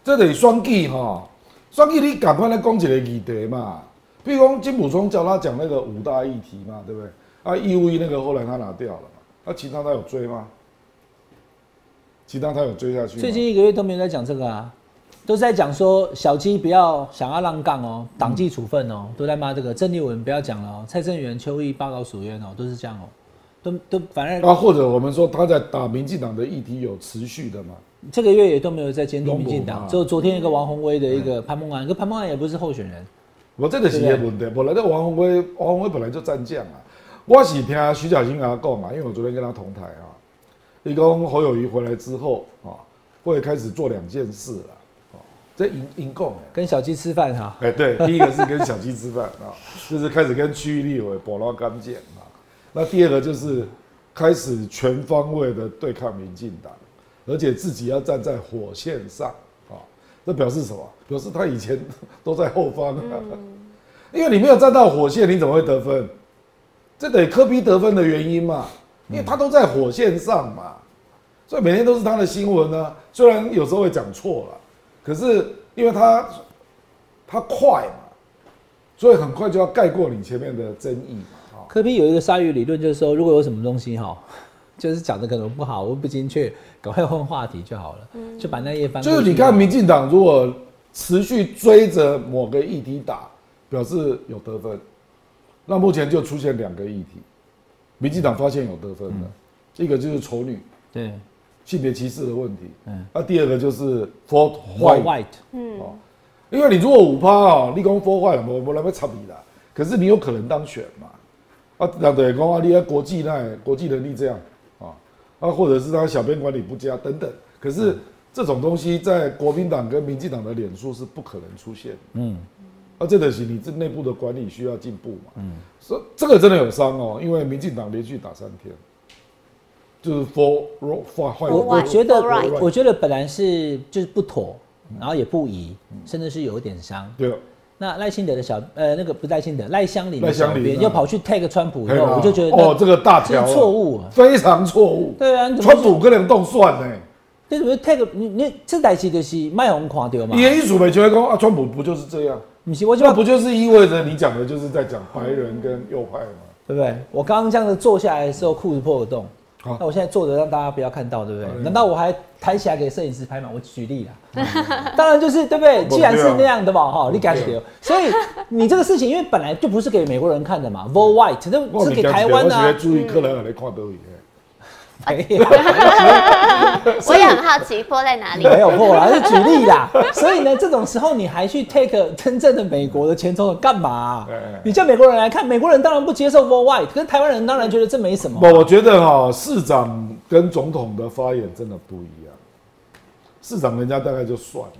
这得双计哈，双计你赶快来讲一个议题嘛，比如讲金普聪叫他讲那个五大议题嘛，对不对？啊，义务役那个后来他拿掉了嘛，那、其他他有追吗？其他他有追下去？最近一个月都没有在讲这个啊，都是在讲说小鸡不要想要浪杠哦，党纪处分哦，都在骂这个郑丽文不要讲了哦，蔡正元、邱毅报告属冤哦，都是这样哦，都都反正啊，或者我们说他在打民进党的议题有持续的嘛？这个月也都没有在监督民进党，拢无嘛只有昨天一个王宏威的一个潘孟安，可潘孟安也不是候选人，我这个是一个问题，本来这王宏威，王宏威本来就战将啊。我是听徐小新跟他讲嘛，因为我昨天跟他同台啊，一共侯友谊回来之后啊，会开始做两件事了啊。这引引供哎，跟小鸡吃饭哈，哎对，第一个是跟小鸡吃饭啊，就是开始跟区域立委保拉干净啊。那第二个就是开始全方位的对抗民进党，而且自己要站在火线上啊。这表示什么？表示他以前都在后方啊。因为你没有站到火线，你怎么会得分？这得科比得分的原因嘛，因为他都在火线上嘛，所以每天都是他的新闻呢。虽然有时候会讲错了，可是因为他他快嘛，所以很快就要盖过你前面的争议嘛。啊，科比有一个鲨鱼理论，就是说如果有什么东西哈，就是讲的可能不好我不精确，赶快换话题就好了，就把那页翻。就是你看民进党如果持续追着某个议题打，表示有得分。那目前就出现两个议题，民进党发现有得分的，一个就是丑女对性别歧视的问题，嗯。嗯，那第二个就是 for White 哦，因为你如果五趴哦，立功 for white，我我来要插你啦，可是你有可能当选嘛，啊，人对讲啊，你在国际那国际能力这样啊，啊，或者是他小编管理不佳等等，可是这种东西在国民党跟民进党的脸书是不可能出现的，嗯，啊，这个是你这内部的管理需要进步嘛，嗯，所以这个真的有伤哦，因为民进党连续打三天，就是 for for 坏我我觉得我觉得本来是就是不妥，然后也不宜，甚至是有一点伤。对，那赖清德的小呃，那个不是赖清德，赖香林的小赖香林啊编又跑去 tag 川普以后，我就觉得哦，这个大条错误啊。非常错误。对啊，川普跟人动算呢？你怎么 tag 你你这代志就是卖红看到嘛你？的艺术美就会讲啊，川普不就是这样？不是我就那不就是意味着你讲的就是在讲白人跟右派吗？对不对？我刚刚这样子坐下来的时候，裤子破个洞。好那我现在坐着让大家不要看到，对不对？嗯难道我还抬起来给摄影师拍吗？我举例啦，当然就是对不对？既然是那样的嘛，哈，你敢？所以你这个事情，因为本来就不是给美国人看的嘛，Vote White，这是给台湾的。没 有，我也很好奇破在哪里。没有破啦，是举例啦。所以呢，这种时候你还去 take 真正的美国的前总统干嘛你叫美国人来看，美国人当然不接受可是台湾人当然觉得这没什么。不，我觉得哈、市长跟总统的发言真的不一样。市长人家大概就算了，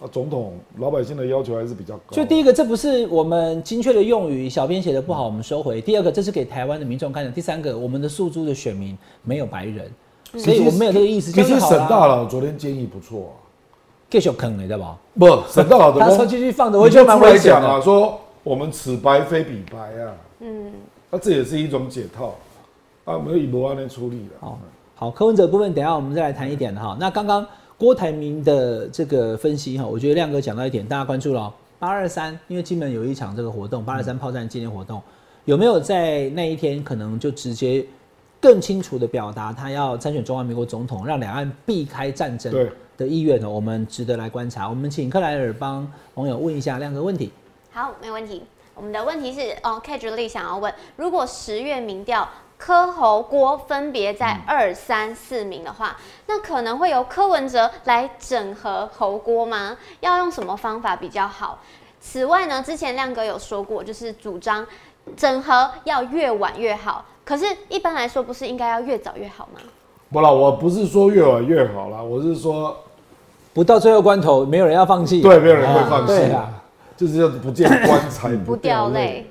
啊，总统老百姓的要求还是比较高。就第一个，这不是我们精确的用语，小编写的不好，我们收回。第二个，这是给台湾的民众看的。第三个，我们的诉诸的选民没有白人，所以我们没有这个意思。其实这样就好啦沈大佬昨天建议不错啊，继续坑你对吧？不，沈大佬的他说公继续放着，我你觉得蛮就出来危险的。讲啊，说我们此白非彼白啊，嗯，那这也是一种解套啊，我们以博安来处理的。好，好，柯文哲部分，等一下我们再来谈一点哈。那刚刚郭台铭的这个分析哈，我觉得亮哥讲到一点，大家关注了哦。八二三，因为金门有一场这个活动，八二三炮战纪念活动，有没有在那一天可能就直接更清楚的表达他要参选中华民国总统，让两岸避开战争的意愿呢？我们值得来观察。我们请克莱尔帮网友问一下亮哥问题。好，没问题。我们的问题是，哦 k 主力想要问，如果十月民调柯侯郭分别在二三四名的话，那可能会由柯文哲来整合侯郭吗？要用什么方法比较好？此外呢，之前亮哥有说过，就是主张整合要越晚越好。可是，一般来说，不是应该要越早越好吗？不啦，我不是说越晚越好啦，我是说不到最后关头，没有人要放弃。对，没有人会放弃对啊啊，就是要不见棺材不不掉泪。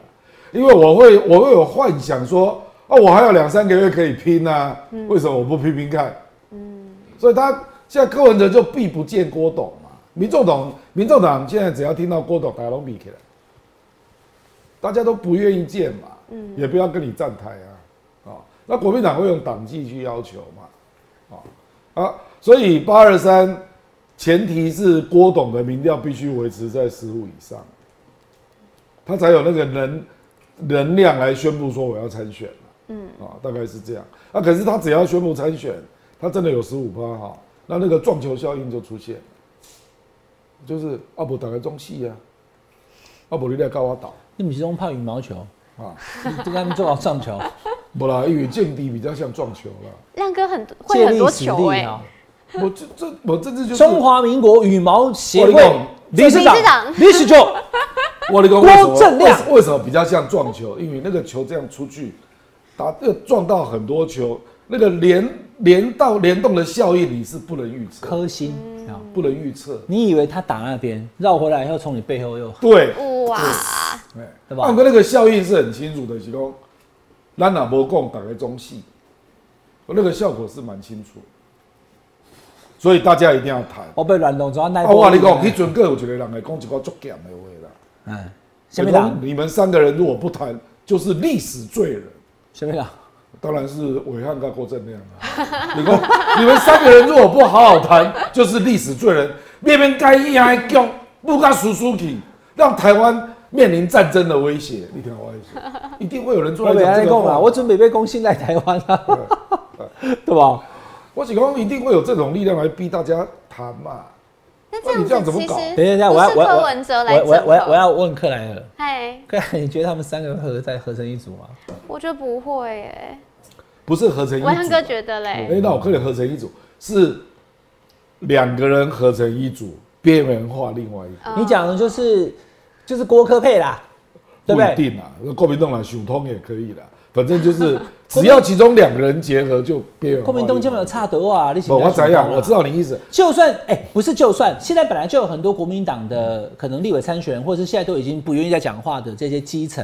因为我会我会有幻想说，啊，我还有两三个月可以拼啊，为什么我不拼拼看？嗯，所以他现在柯文哲就避不见郭董嘛，民众党民众党现在只要听到郭董，大家都避起来，大家都不愿意见嘛，嗯，也不要跟你站台啊，啊，那国民党会用党纪去要求嘛，啊啊，所以八二三前提是郭董的民调必须维持在十五以上，他才有那个能能量来宣布说我要参选嗯，啊，大概是这样。啊，可是他只要宣布参选，他真的有十五趴哈，那那个撞球效应就出现了，就是阿伯打开中戏啊，阿伯你来告我倒你们是用怕羽毛球，啊，就跟他们做好撞球，不啦，因为劲敌比较像撞球啦，亮哥很会很多球哎、啊！我这这我这次就是中华民国羽毛协会理事长。理事长，我的个郭正亮。为什么比较像撞球？因为那个球这样出去，打这个撞到很多球，那个联联到联动的效应你是不能预测，颗星啊！不能预测。你以为他打那边绕回来以后从你背后又对，哇，哎，对吧按哥那个效应是很清楚的，是讲咱哪无讲打开中戏，那个效果是蛮清楚。所以大家一定要谈。我被乱动，主要那啊，我跟你讲，迄阵个有一个人来讲一个足咸的话啦。嗯，下面讲你们三个人如果不谈，就是历史罪人。下面讲，当然是伟汉跟郭正亮啊！你讲你们三个人如果不好好谈，就是历史罪人，面面该一样讲，不该输输去，让台湾面临战争的威胁。你听我意思，一定会有人出我来被安讲啦，讲这个话。我准备被攻信赖台湾啊，对吧？我只讲一定会有这种力量来逼大家谈嘛。那这样怎么搞其实等一下，不我要我要是柯文哲来我我我要我。要问克莱尔，嗨，克莱尔，你觉得他们三个合在合成一组吗？我觉得不会耶。不是合成一组。文汉哥觉得嘞哎、嘞，那我可以合成一组，是两个人合成一组，边缘化另外一组，嗯你讲的就是就是郭科配啦，对不对？不一定啦。那国民党来想通也可以啦，反正就是 只要其中两个人结合就边缘化。国民党根本有差德啊，你不，我怎样？我知道你意思。就算哎、不是就算，现在本来就有很多国民党的可能立委参选人，或者是现在都已经不愿意再讲话的这些基层，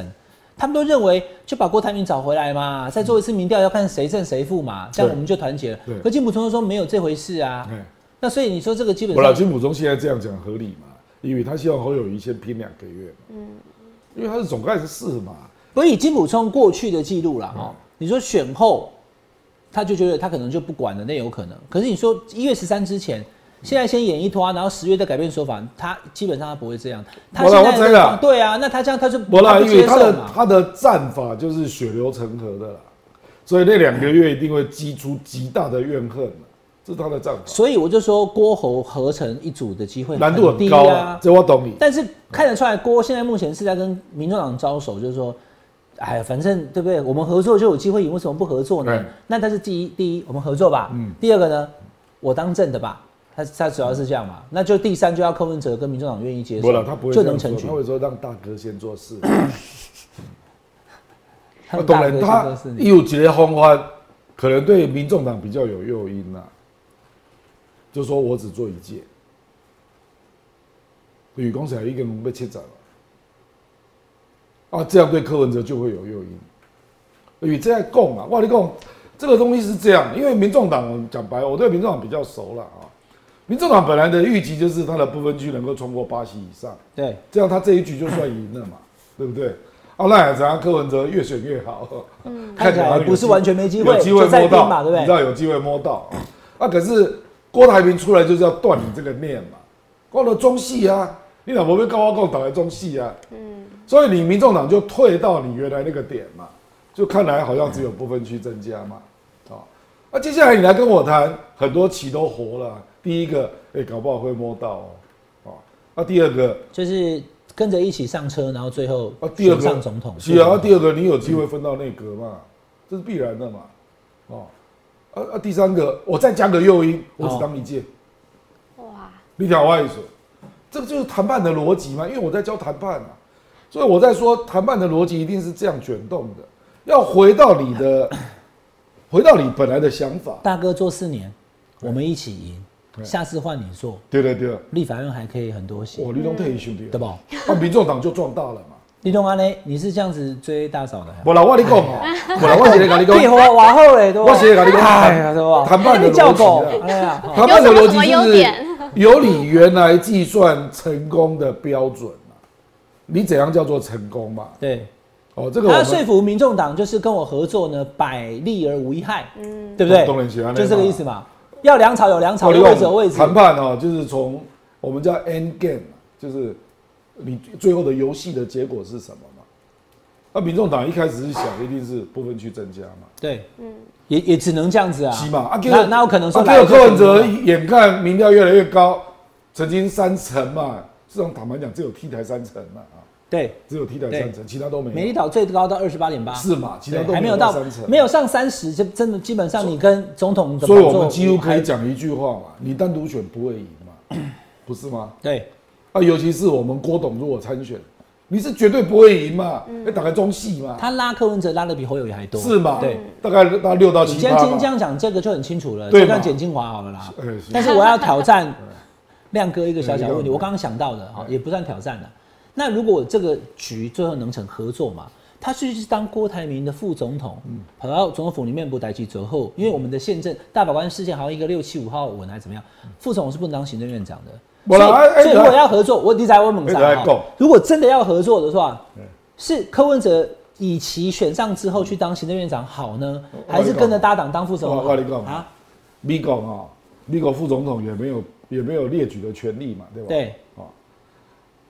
他们都认为就把郭台铭找回来嘛，再做一次民调，要看谁胜谁负嘛，这样我们就团结了。可金普聪说没有这回事啊，哎，那所以你说这个基本不了，上金普中现在这样讲合理嘛？因为他希望侯友谊先拼两个月嘛，嗯，因为他是总干事嘛，不以金普聪过去的记录啦，哦，你说选后，他就觉得他可能就不管了，那有可能。可是你说一月十三之前，现在先演一拖，然后十月再改变说法，他基本上他不会这样。他现在我知啦对啊，那他这样他就不啦，他不接受嘛。他的战法就是血流成河的啦，所以那两个月一定会激出极大的怨恨嘛这是他的战法，所以我就说郭侯合成一组的机会难度很高啊啊，。这我懂你。但是看得出来，郭现在目前是在跟民众党招手，就是说，哎呀，反正对不对？我们合作就有机会赢，为什么不合作呢？那但是第一，第一我们合作吧。嗯第二个呢，我当政的吧。他他主要是这样嘛。那就第三就要柯文哲跟民众党愿意接受，不了，他不会就能成局他。会说让大哥先做事。他啊当然，他有几个方法，可能对民众党比较有诱因呐、就说我只做一届，吕公起来一个人被切斩了，啊，这样对柯文哲就会有诱因。与这样供啊，哇，你讲这个东西是这样，因为民众党，我讲白了，我对民众党比较熟了啊。民众党本来的预期就是他的不分区能够冲过八席以上，对，这样他这一局就算赢了嘛，对不对？啊，那也怎样？柯文哲越选越好，嗯，看起来不是完全没机会有机会摸到嘛对不对你知道有机会摸到啊。可是郭台铭出来就是要断你这个念嘛，光了中戏啊，你老婆被高高共打来中戏啊，嗯，所以你民众党就退到你原来那个点嘛，就看来好像只有部分区增加嘛，啊，那接下来你来跟我谈，很多棋都活了。第一个，哎、搞不好会摸到哦，啊，那第二个，就是跟着一起上车，然后最后啊，第二选个上总统。是啊，啊第二个你有机会分到内阁嘛，这是必然的嘛，哦，啊啊，第三个我再加个诱因，我只当一届，哇，你听我意思，这个就是谈判的逻辑嘛，因为我在教谈判啊，所以我在说谈判的逻辑一定是这样卷动的，要回到你的，回到你本来的想法，大哥做四年，我们一起赢，下次换你做，对对对，立法院还可以很多席，我立东退兄弟，对不？那民众党就壮大了嘛。立冬安呢？你是这样子追大嫂的？我啦，我跟你讲哦，我啦，我是在跟你屁讲，我往后嘞，对吧？我是在跟你讲哎呀，对吧？谈判的逻辑哎呀，哦谈判的逻辑就是优点 有你原来计算成功的标准嘛，你怎样叫做成功嘛？对，哦，这个他们说服民众党就是跟我合作呢，百利而无一害，嗯，对不对？当然是这样就这个意思嘛。要粮草有粮草，有位置有位置。谈判哦，就是从我们叫 end game，就是你最后的游戏的结果是什么嘛？那民众党一开始是想一定是不分区增加嘛，对，嗯，也也只能这样子啊。起码啊，那那有可能说啊，结果来就柯文哲眼看民调越来越高，曾经三成嘛，市场坦白讲只有 T 台三成嘛啊，对，只有 T 台三成，其他都没有。美丽岛最高到二十八点八，是嘛？其他，都还没有到三成，没有上三十，就真的基本上你跟总统所以我们几乎可以还讲一句话嘛：你单独选不会赢嘛，不是吗？对啊，尤其是我们郭董如果参选，你是绝对不会赢嘛，要打开中戏嘛，他拉柯文哲拉的比侯友谊还多，是嘛？对。，大概到六到七今天今天这。样讲，这个就很清楚了，对嘛就让简精华好了啦。但是我要挑战 亮哥一个小小问题，我刚刚想到的啊，也不算挑战了。那如果这个局最后能成合作嘛，他去是当郭台铭的副总统，嗯。跑到总统府里面不待机折后，因为我们的宪政大法官事件好像一个六七五号文还是怎么样，副总统是不能当行政院长的。所以如果要合作，我你在我猛哎来啥讲。如果真的要合作的话对，是柯文哲以其选上之后去当行政院长好呢，还是跟着搭档当副总？我我跟你讲。啊，美国啊，美国副总统也没有也没有列举的权利嘛，对吧？对，啊，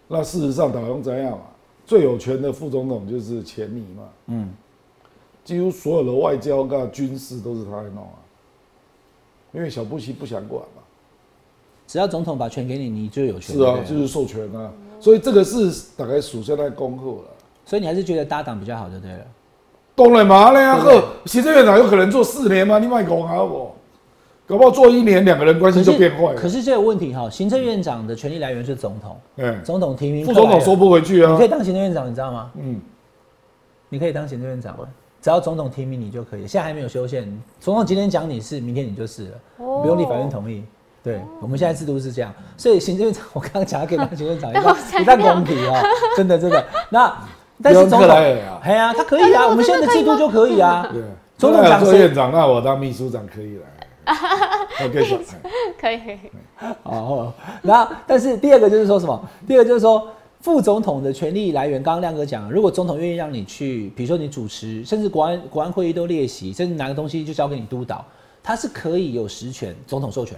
那事实上，打用怎样嘛？最有权的副总统就是钱尼嘛，嗯，几乎所有的外交跟军事都是他来弄啊，因为小布希不想管嘛。只要总统把权给你，你就有权。是啊，就是授权啊，所以这个是大概属下在恭贺了。所以你还是觉得搭档比较好，就对了。当然嘛，那样对不对呵，行政院长有可能做四年吗？你卖讲啊我，搞不好做一年，两个人关系就变坏了。可是这个问题哈，行政院长的权力来源是总统，嗯，总统提名副总统说不，回去啊你可以。当行政院长，你知道吗？嗯，你可以当行政院长吗？只要总统提名你就可以，现在还没有修宪，总统今天讲你是，明天你就是了，哦不用立法院同意。对，我们现在制度是这样，所以行政院长，我刚刚讲他可以当行政院长，一我旦一旦公平啊，真的真的。那 但是总统哎呀，他可以啊，我们现在的制度就可以啊。对。总统那讲做院长，那我当秘书长可以了。我跟你讲，哎可以可以。哦，然后但是第二个就是说什么？第二个就是说副总统的权力来源，刚刚亮哥讲，如果总统愿意让你去，比如说你主持，甚至国安国安会议都列席，甚至拿个东西就交给你督导，他是可以有实权，总统授权。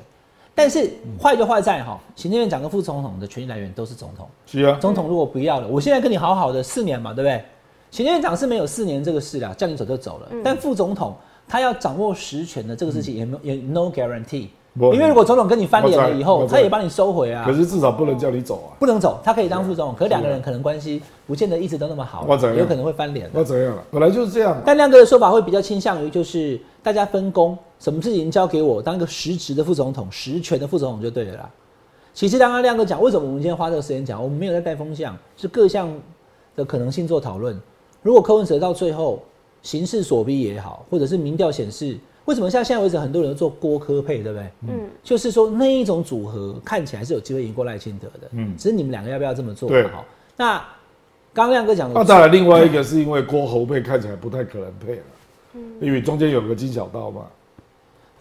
但是坏就坏在哈，行政院长跟副总统的权力来源都是总统。是啊，总统如果不要了，我现在跟你好好的四年嘛，对不对？行政院长是没有四年这个事的，叫你走就走了。但副总统他要掌握实权的这个事情也没也 no guarantee，因为如果总统跟你翻脸了以后，他也帮你收回啊可。是至少不能叫你走啊。不能走，他可以当副总统，可是两个人可能关系不见得一直都那么好有可能会翻脸。那怎样了？本来就是这样。但亮哥的说法会比较倾向于就是大家分工，什么事情交给我当一个实职的副总统、实权的副总统就对了啦。其实刚刚亮哥讲，为什么我们今天花这个时间讲，我们没有在带风向，是各项的可能性做讨论。如果柯文哲到最后形势所逼也好，或者是民调显示，为什么像现在为止很多人都做郭科配，对不对？嗯，就是说那一种组合看起来是有机会赢过赖清德的，嗯嗯，只是你们两个要不要这么做？对好，那刚刚亮哥讲的，那再来另外一个是因为郭侯配看起来不太可能配了，因为中间有个金小道嘛。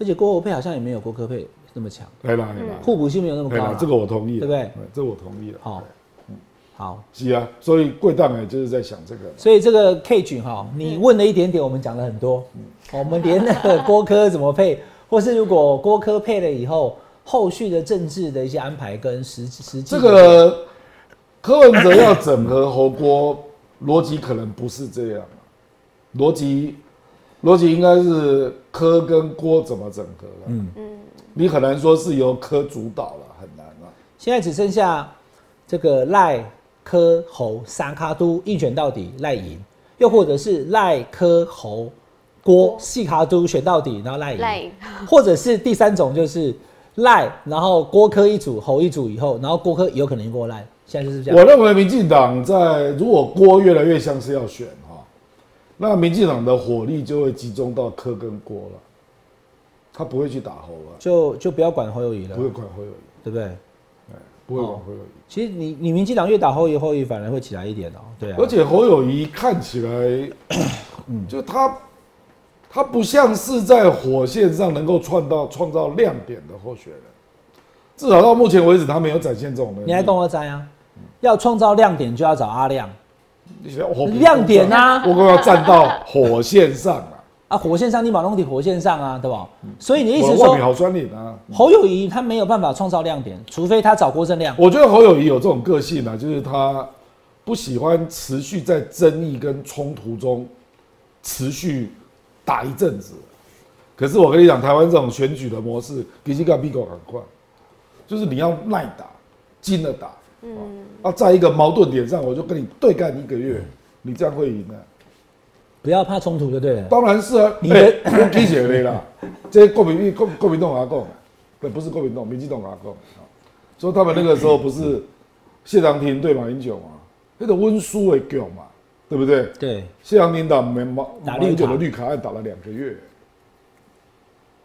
而且郭侯配好像也没有郭科配那么强，对啦对啦，互补性没有那么高这个我同意了，对不对哎这我同意了。好，好，是啊，所以贵档也就是在想这个。所以这个 K 君哈，你问了一点点，我们讲了很多，我们连那个郭科怎么配，或是如果郭科配了以后，后续的政治的一些安排跟实实际这个柯文哲要整合侯郭，逻辑可能不是这样啊，逻辑逻辑应该是柯跟郭怎么整合了。嗯嗯，你很难说是由柯主导了，很难啊。现在只剩下这个赖科侯三卡都一选到底赖赢，又或者是赖柯侯郭细卡都选到底，然后赖赖。赢，或者是第三种就是赖，然后郭柯一组侯一组以后，然后郭柯有可能赢过赖，现在就是这样。我认为民进党在如果郭越来越像是要选哈，那民进党的火力就会集中到柯跟郭了，他不会去打侯了，就就不要管侯友谊了。不，会管侯友谊，对不对？不会往侯友谊。其实你你民进党越打侯友谊，侯友反而会起来一点哦、对啊。而且侯友谊看起来，就他他不像是在火线上能够创造创造亮点的候选人，至少到目前为止，他没有展现这种能力。你还跟我摘啊？要创造亮点就要找阿亮亮点啊我刚要站到火线上啊，啊！火线上你马龙底火线上啊，对吧？所以你的意思是说，好酸脸啊。侯友谊他没有办法创造亮点，除非他找郭正亮。我觉得侯友谊有这种个性啊，就是他不喜欢持续在争议跟冲突中持续打一阵子。可是我跟你讲，台湾这种选举的模式，比起干比狗很快，就是你要耐打，精的打，嗯，啊，在一个矛盾点上，我就跟你对干一个月，你这样会赢的。不要怕冲突就对了。当然是啊，你的欸我理解的啦，这国民国国民党阿讲，不不是国民党，民进党阿讲，所以他们那个时候不是谢长廷对马英九嘛，那个温书的囧嘛，对不对？对，谢长廷打马马马英九的绿卡案打了两个月，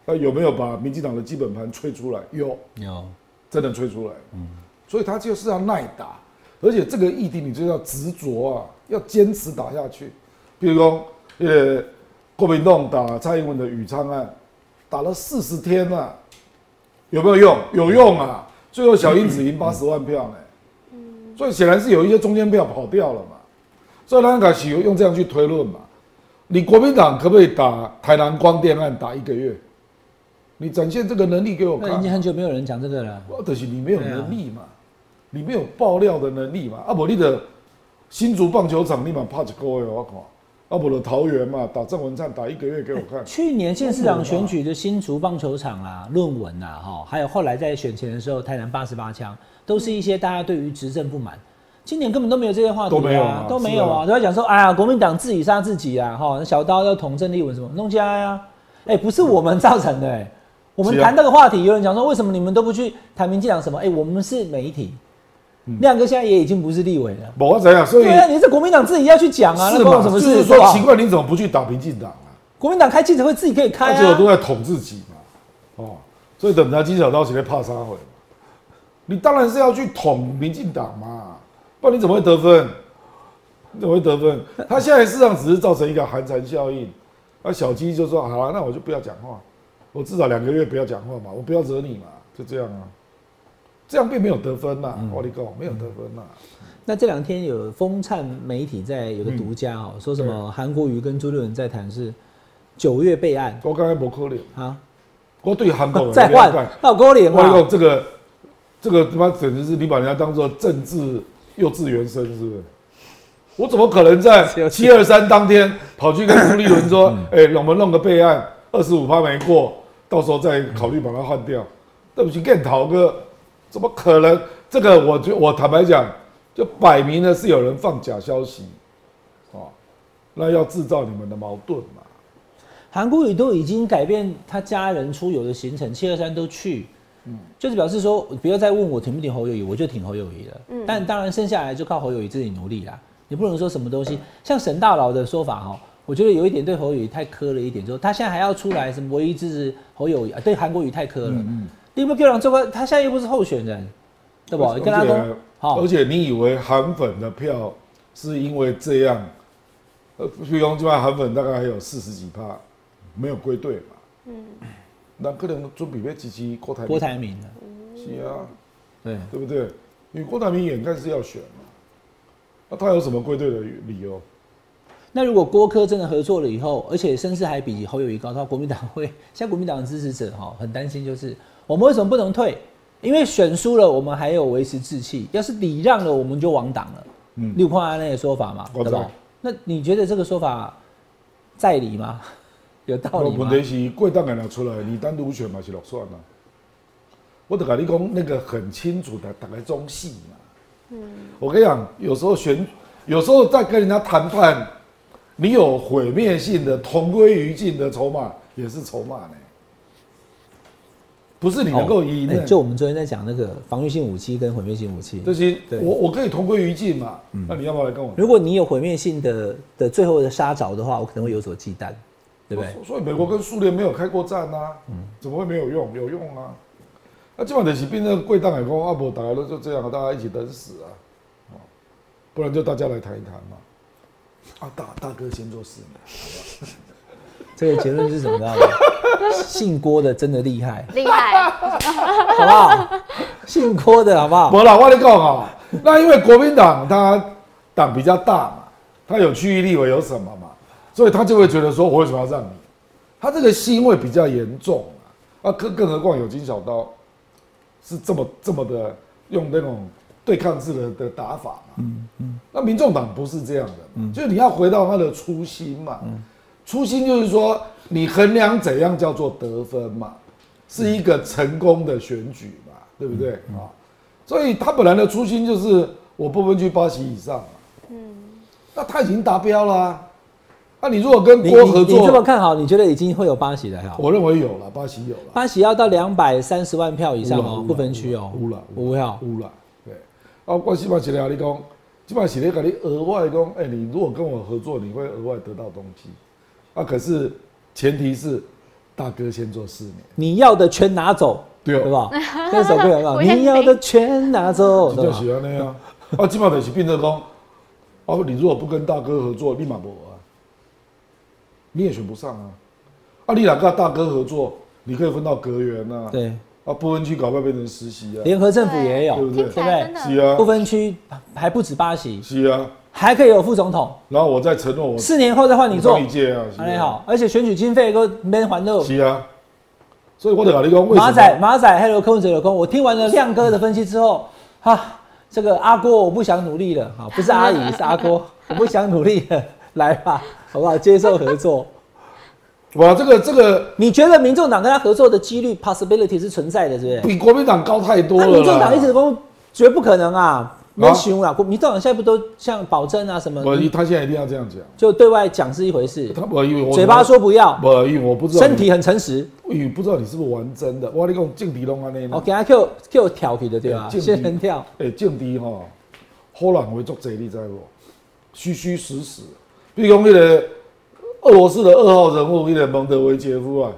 那有没有把民进党的基本盘吹出来？有，有真的吹出来。嗯，所以他就是要耐打，而且这个议题你就要执着啊，要坚持打下去。比如说，呃，国民党打蔡英文的宇昌案，打了四十天了、有没有用？有用啊！最后小英子赢八十万票呢、所以显然是有一些中间票跑掉了嘛。所以兰卡喜用这样去推论嘛。你国民党可不可以打台南光电案打一个月？你展现这个能力给我看。那已经很久没有人讲这个了。我就是你没有能力嘛，你没有爆料的能力嘛。啊，不，你的新竹棒球场立马拍一个月我看，啊，不的桃园嘛，打郑文灿打一个月给我看。去年县市长选举的新竹棒球场啊、论文啊，哈，还有后来在选前的时候，台南八十八枪，都是一些大家对于执政不满。今年根本都没有这些话题、啊，都没有啊都没有啊，是都在讲说，哎呀，国民党自己杀自己啊，哈，那小刀要捅郑丽文什么弄家呀、哎、不是我们造成的、哎，我们谈这个话题，有人讲说，为什么你们都不去谈民进党什么？哎、我们是媒体，亮哥现在也已经不是立委了。我怎样？所以对啊，你是国民党自己要去讲啊，那？关我什么事？就是说奇怪，你怎么不去打民进党啊？国民党开记者会自己可以开啊他结果都。在捅自己嘛，哦，所以等他金小刀起来怕杀回。你当然是要去捅民进党嘛，不然你怎么会得分？你怎么会得分？他现在事实上只是造成一个寒蝉效应，那小鸡就说好了，那我就不要讲话，我至少两个月不要讲话嘛，我不要惹你嘛，就这样啊。这样并没有得分呐，我跟你讲没有得分呐。那这两天有风灿媒体在有个独家哦，说什么韩国瑜跟朱立伦在谈是九月备案。我刚才不可能，啊，我对韩国人再换了解闹勾脸我跟你嘛讲，这个这个他妈简直是你把人家当做政治幼稚园生是不是？我怎么可能在 七二三当天跑去跟朱立伦说，哎、我们弄个备案，二十五趴没过，到时候再考虑把它换掉？对不起，更陶哥，怎么可能？这个我觉我坦白讲，就摆明了是有人放假消息，哦，那要制造你们的矛盾嘛。韩国瑜都已经改变他家人出游的行程，七二三都去，就是表示说不要再问我挺不挺侯友谊，我就挺侯友谊了。但当然剩下来就靠侯友谊自己努力啦，你不能说什么东西，像沈大佬的说法哈，我觉得有一点对侯友谊太苛了一点，说他现在还要出来什么唯一支持侯友谊，啊对韩国瑜太苛了。你不给人这个，他现在又不是候选人，对不？你跟他而说且，好而，且你以为韩粉的票是因为这样？呃，譬如基本上韩粉大概还有四十几趴没有归队嘛。嗯，那可能准备要支持郭台铭。郭台铭的，是啊，对，对不对？因为郭台铭眼看是要选嘛，那他有什么归队的理由？那如果郭科真的合作了以后，而且声势还比侯友谊高的话，国民党会现在国民党的支持者哈很担心，就是我们为什么不能退？因为选输了，我们还有维持志气；要是礼让了，我们就亡党了。嗯，六矿安那个说法嘛，我知道对吧？那你觉得这个说法在理吗？有道理吗？问题是贵党拿出来，你单独选嘛是落选啦。我得跟你讲那个很清楚的，大概中戏嘛。嗯，我跟你讲，有时候选，有时候在跟人家谈判，你有毁灭性的、同归于尽的筹码，也是筹码呢。不是你能够赢的、哎就我们昨天在讲那个防御性武器跟毁灭性武器，这些我我可以同归于尽嘛。那你要不要来跟我？如果你有毁灭性的的最后的杀着的话，我可能会有所忌惮，对不对？所以美国跟苏联没有开过战啊，怎么会没有用？有用啊！那基本上就是变成贵党来讲，阿伯大家都就这样，大家一起等死啊！哦，不然就大家来谈一谈嘛。啊，大大哥先做事嘛。这个结论是什么？知道吗？姓郭的真的厉害，厉害，好不好？姓郭的好不好？不啦，我跟你讲啊，那因为国民党他党比较大嘛，他有区域立委有什么嘛，所以他就会觉得说，我为什么要让你？他这个腥味比较严重啊，啊，更更何况有金小刀是这么这么的用那种对抗制的的打法嘛，嗯嗯，那民众党不是这样的嗯，就是你要回到他的初心嘛，初心就是说你衡量怎样叫做得分嘛，是一个成功的选举嘛，对不对啊？所以他本来的初心就是我不分区八席以上嘛，嗯，那他已经达标啦、那你如果跟你郭合作你这么，看好？你觉得已经会有八席了哈？我认为有了，八席有了。八席要到两百三十万票以上哦，不分区哦，有了五票。有了，对。啊，我基本上是来跟你讲，基本上是咧跟你额外讲，哎、你如果跟我合作，你会额外得到东西。啊，可是前提是大哥先做四年，你要的全拿走，对哦对吧？那首歌有没有？你要的全拿走？就喜欢那样。啊，基本上就是变成讲，哦，你如果不跟大哥合作，立马不啊，你也选不上啊。啊，你两个大哥合作，你可以分到阁员呐、啊，对，啊，不分区搞不好变成实习啊，联合政府也有对，不对对不对是啊不，分区还不止八席，是啊。还可以有副总统，然后我再承诺我四年后再换你做当一，届啊，是啊很好，而且选举经费都没还的。是啊，所以我得跟你讲，马仔马仔还有柯文哲有空，我听完了亮哥的分析之后，哈，这个阿郭我不想努力了，哈，不是阿姨 是阿郭，我不想努力了，来吧，好不好？接受合作。哇，这个这个你觉得民众党跟他合作的几率 possibility 是存在的，是不是？比国民党高太多那了啦。民众党一直都绝不可能啊，没啊熊啊，民众党现在不都像保证啊什么，我他现在一定要这样讲，就对外讲是一回事，他我以为我嘴巴说不要，不，因为我不知道身体很诚实。你，因为不知道你是不是玩真的。我跟你讲政敌拢安尼呢我，给他 Q Q 挑起的对吧？对仙人跳，哎，政敌吼，好人会做贼，你知不？虚虚实实。比如讲那个俄罗斯的二号人物，那个蒙德维杰夫啊，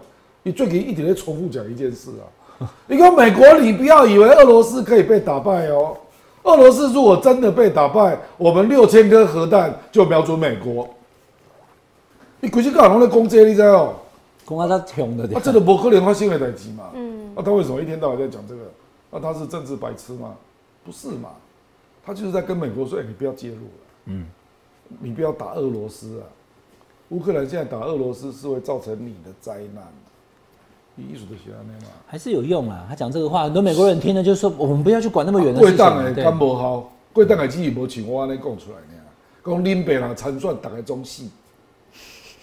你最近一直在重复讲一件事啊。你讲美国，你不要以为俄罗斯可以被打败哦。俄罗斯如果真的被打败，我们六千颗核弹就瞄准美国。你鬼去干拢在攻击，你知道？恐怕他穷的啊，这个不可能发生的代志嘛。嗯，那、他为什么一天到晚在讲这个？那、他是政治白痴吗？不是嘛？他就是在跟美国说：“哎、你不要介入了，嗯，你不要打俄罗斯啊。乌克兰现在打俄罗斯是会造成你的灾难。你艺术的学那嘛，还是有用啊。他讲这个话，很多美国人听了就说，我们不要去管那么远的贵事情。对党的干无效，贵党的只是无像我安尼讲出来呢。讲恁爸人参选，大家总死。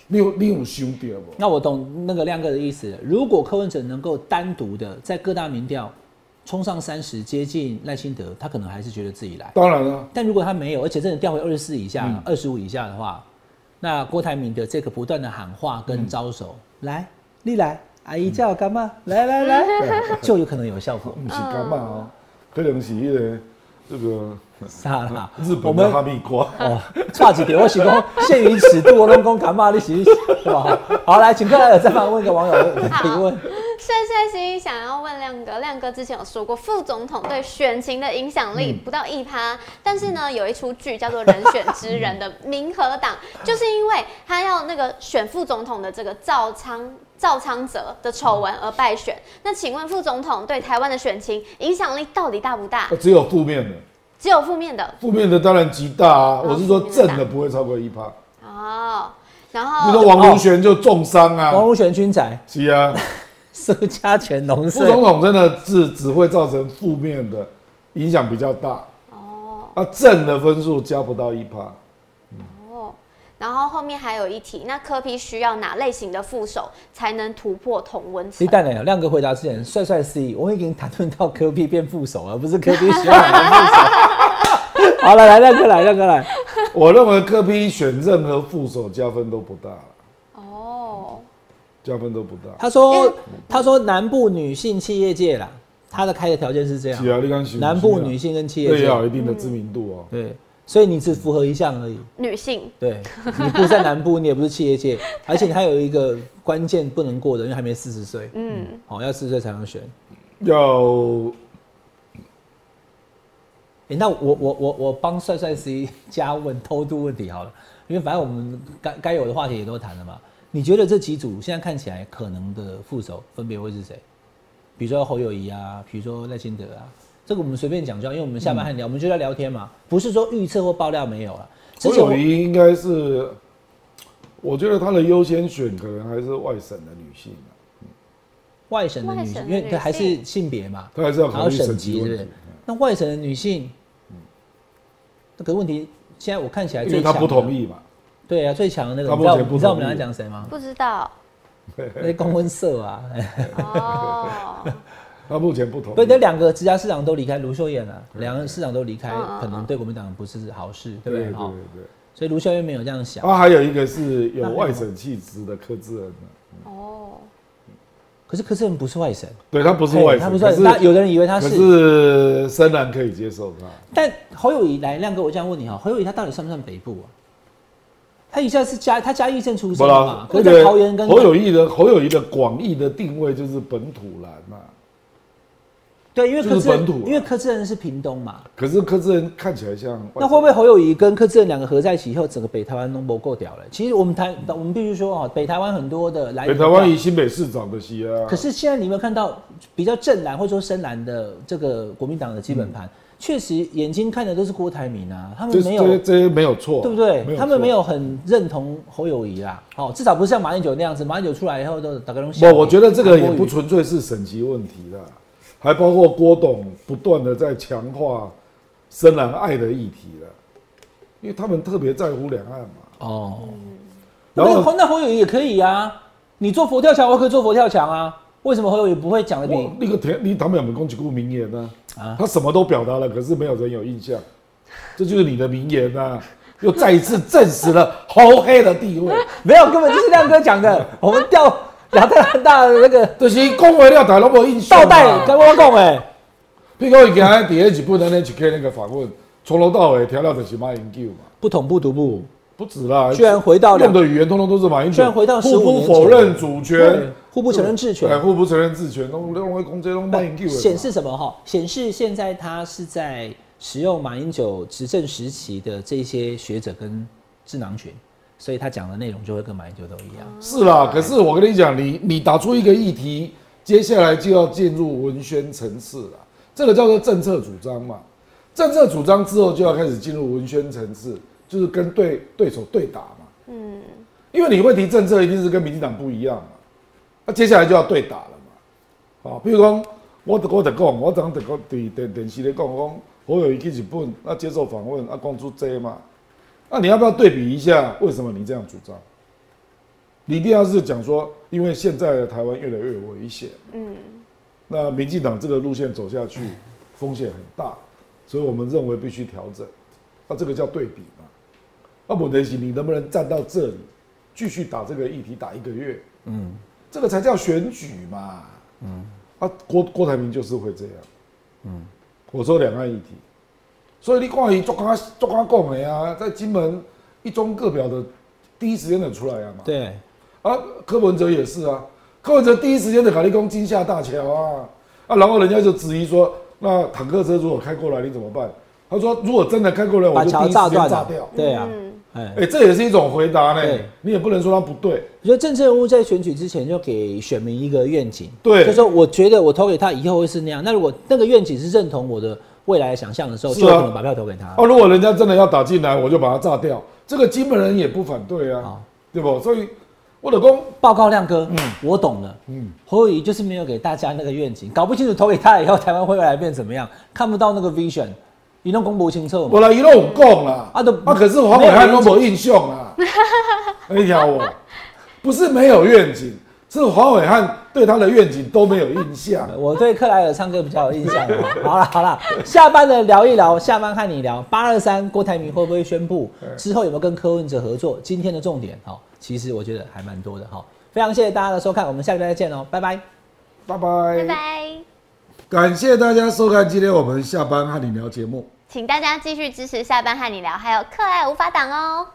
你有你有想到无？那我懂那个亮哥的意思。如果柯文哲能够单独的在各大民调冲上三十，接近赖清德，他可能还是觉得自己来。当然了，但如果他没有，而且真的调回二十四以下、二十五以下的话，那郭台铭的这个不断的喊话跟招手，来，你来，阿姨叫我干嘛？来来来，就有可能有效果。不是干嘛哦，可能是迄个这个啥啦？日本的哈密瓜。哦，差几点？我喜欢限于尺度，我拢讲干嘛？你是对吧？好，来，请克莱尔再帮问一个网友的提问。帅帅心想要问亮哥，亮哥之前有说过，副总统对选情的影响力不到一趴，但是呢，有一出剧叫做《人选之人》的民和党，就是因为他要那个选副总统的这个赵昌赵昌泽的丑闻而败选。那请问副总统对台湾的选情影响力到底大不大？只有负面的，只有负面的负面的当然极大啊。哦我是说正的不会超过一趴。哦，然后你说王如璇就重伤啊，王如璇军仔，是啊，苏家全农副社总统真的是只会造成负面的影响比较大。哦啊，正的分数加不到一趴。哦，然后后面还有一题，那科批需要哪类型的副手才能突破同温层一？旦呢，亮哥回答之前，帅帅 C，我已经谈论到科批变副手，而不是科批需要哪副手。好了，来亮哥来，亮哥来。我认为科批选任何副手加分都不大，哦，加分都不大。他说，他说南部女性企业界啦，他的开的条件是这样是，啊，你南部女性跟企业界要有，一定的知名度哦。对，所以你只符合一项而已。女性对，你不在南部，你也不是企业界，而且你还有一个关键不能过的，因为还没四十岁，嗯，哦，要四十岁才能选。要欸那我我我我帮帅帅 C 加问偷渡问题好了，因为反正我们该该有的话题也都谈了嘛。你觉得这几组现在看起来可能的副手分别会是谁？比如说侯友谊啊，比如说赖清德啊，这个我们随便讲就好，因为我们下班还聊，我们就在聊天嘛，不是说预测或爆料没有了。之侯友谊应该是，我觉得他的优先选可能还是外省的女性啊外省的女性，因为还是性性别嘛，他还是要考虑省省级是不是级问题，？那外省的女性，那可是问题现在我看起来因为他最强不同意嘛。对啊，最强的那个，他你知道你知道我们俩讲谁吗？不知道 那公温社啊，哦，他目前不同意。不，那两个直辖市长都离开，卢秀燕啊，两个市长都离开可能对国民党不是好事，对不对？对对，对。所以卢秀燕没有这样想。啊，还有一个是有外省气质的柯志恩啊哦，可是柯志恩不是外省，对他不是外省，他不是外省，那有的人以为他可是。是深蓝可以接受他。但侯友谊来，亮哥，我这样问你哈，侯友谊他到底算不算北部啊？他一下是嘉，他嘉义镇出不生的嘛，，可是在桃园跟侯友谊的侯友谊的广义的定位就是本土蓝嘛。对，因为柯志恩就是因为柯志恩是屏东嘛，可是柯志恩看起来像，那会不会侯友谊跟柯志恩两个合在一起以后，整个北台湾都不够屌了？其实我们台，我们必须说啊，北台湾很多的来北台湾以新北市长的西啊？可是现在你有没有看到比较正蓝或者说深蓝的这个国民党的基本盘，确、实眼睛看的都是郭台铭啊，他们这没有这没有错，对不对？他们错没有很认同侯友谊啦，哦，至少不是像马英九那样子，马英九出来以后都打个东西，我觉得这个也不纯粹是省级问题啦，还包括郭董不断的在强化深蓝爱的议题了，因为他们特别在乎两岸嘛。哦。然后然后那侯友谊也可以啊，你做佛跳墙，我可以做佛跳墙啊，为什么侯友也不会讲的比我那个田，你他们有没有讲几句名言呢、啊他什么都表达了，可是没有人有印象，这就是你的名言呐、又再一次证实了侯黑的地位。没有，根本就是亮哥讲的，我们调亚特兰大的那个 就是讲话了，台拢无印象嘛。倒带跟我讲哎。譬如讲，伊今日伫咧日本的那去开那个访问，从头到尾调料就是马英九嘛，不同步独步，不止啦，居然回到两用的语言通通都是马英九，居然回到互15不否认主对权，互不承认治权对，互不承认治权，拢拢会讲这种马英九显示什么哈？显示现在他是在使用马英九执政时期的这些学者跟智囊群，所以他讲的内容就会跟马英九都一样。是啦，可是我跟你讲，你你打出一个议题，接下来就要进入文宣层次了，这个叫做政策主张嘛。政策主张之后就要开始进入文宣层次，就是跟对对手对打嘛。嗯，因为你会提政策，一定是跟民进党不一样嘛。那接下来就要对打了嘛。啊，比如说我我得讲，我当得讲对电电视咧讲讲，我有一去日本，那接受访问，啊，讲出这嘛。那你要不要对比一下？为什么你这样主张？你一定要是讲说，因为现在的台湾越来越危险，嗯，那民进党这个路线走下去，风险很大，所以我们认为必须调整。那这个叫对比嘛？那问题是，你能不能站到这里，继续打这个议题打一个月？嗯，这个才叫选举嘛。嗯，啊，郭郭台铭就是会这样。嗯，我说两岸议题。所以你看伊足刚足刚讲的啊，在金门一中各表的第一时间就出来啊嘛。对，啊，柯文哲也是啊，柯文哲第一时间就考虑攻金厦大桥啊，啊，然后人家就质疑说，那坦克车如果开过来你怎么办？他说如果真的开过来，我就第一时间炸掉。对啊，哎，哎，这也是一种回答呢。你也不能说他不对。我觉得政治人物在选举之前就给选民一个愿景，对，就说我觉得我投给他以后会是那样。那如果那个愿景是认同我的。未来想象的时候，就可能把票投给他。哦，如果人家真的要打进来，我就把他炸掉。这个基本人也不反对啊，对不？所以我老公报告亮哥，嗯，我懂了。嗯，侯友谊就是没有给大家那个愿景，搞不清楚投给他以后，台湾会未来变怎么样，看不到那个 vision，你弄公布清楚。我来一路有讲啦，啊都啊，可是黄伟汉都没印象啊。你听我，不是没有愿景。是黄伟汉对他的愿景都没有印象，我对克莱尔唱歌比较有印象。好了好了，下班的聊一聊，下班和你聊。八二三郭台铭会不会宣布之后有没有跟柯文哲合作？今天的重点哈，其实我觉得还蛮多的哈。非常谢谢大家的收看，我们下礼拜再见哦，拜拜，拜拜，拜拜。感谢大家收看今天我们下班和你聊节目，请大家继续支持下班和你聊，还有克莱尔无法挡哦。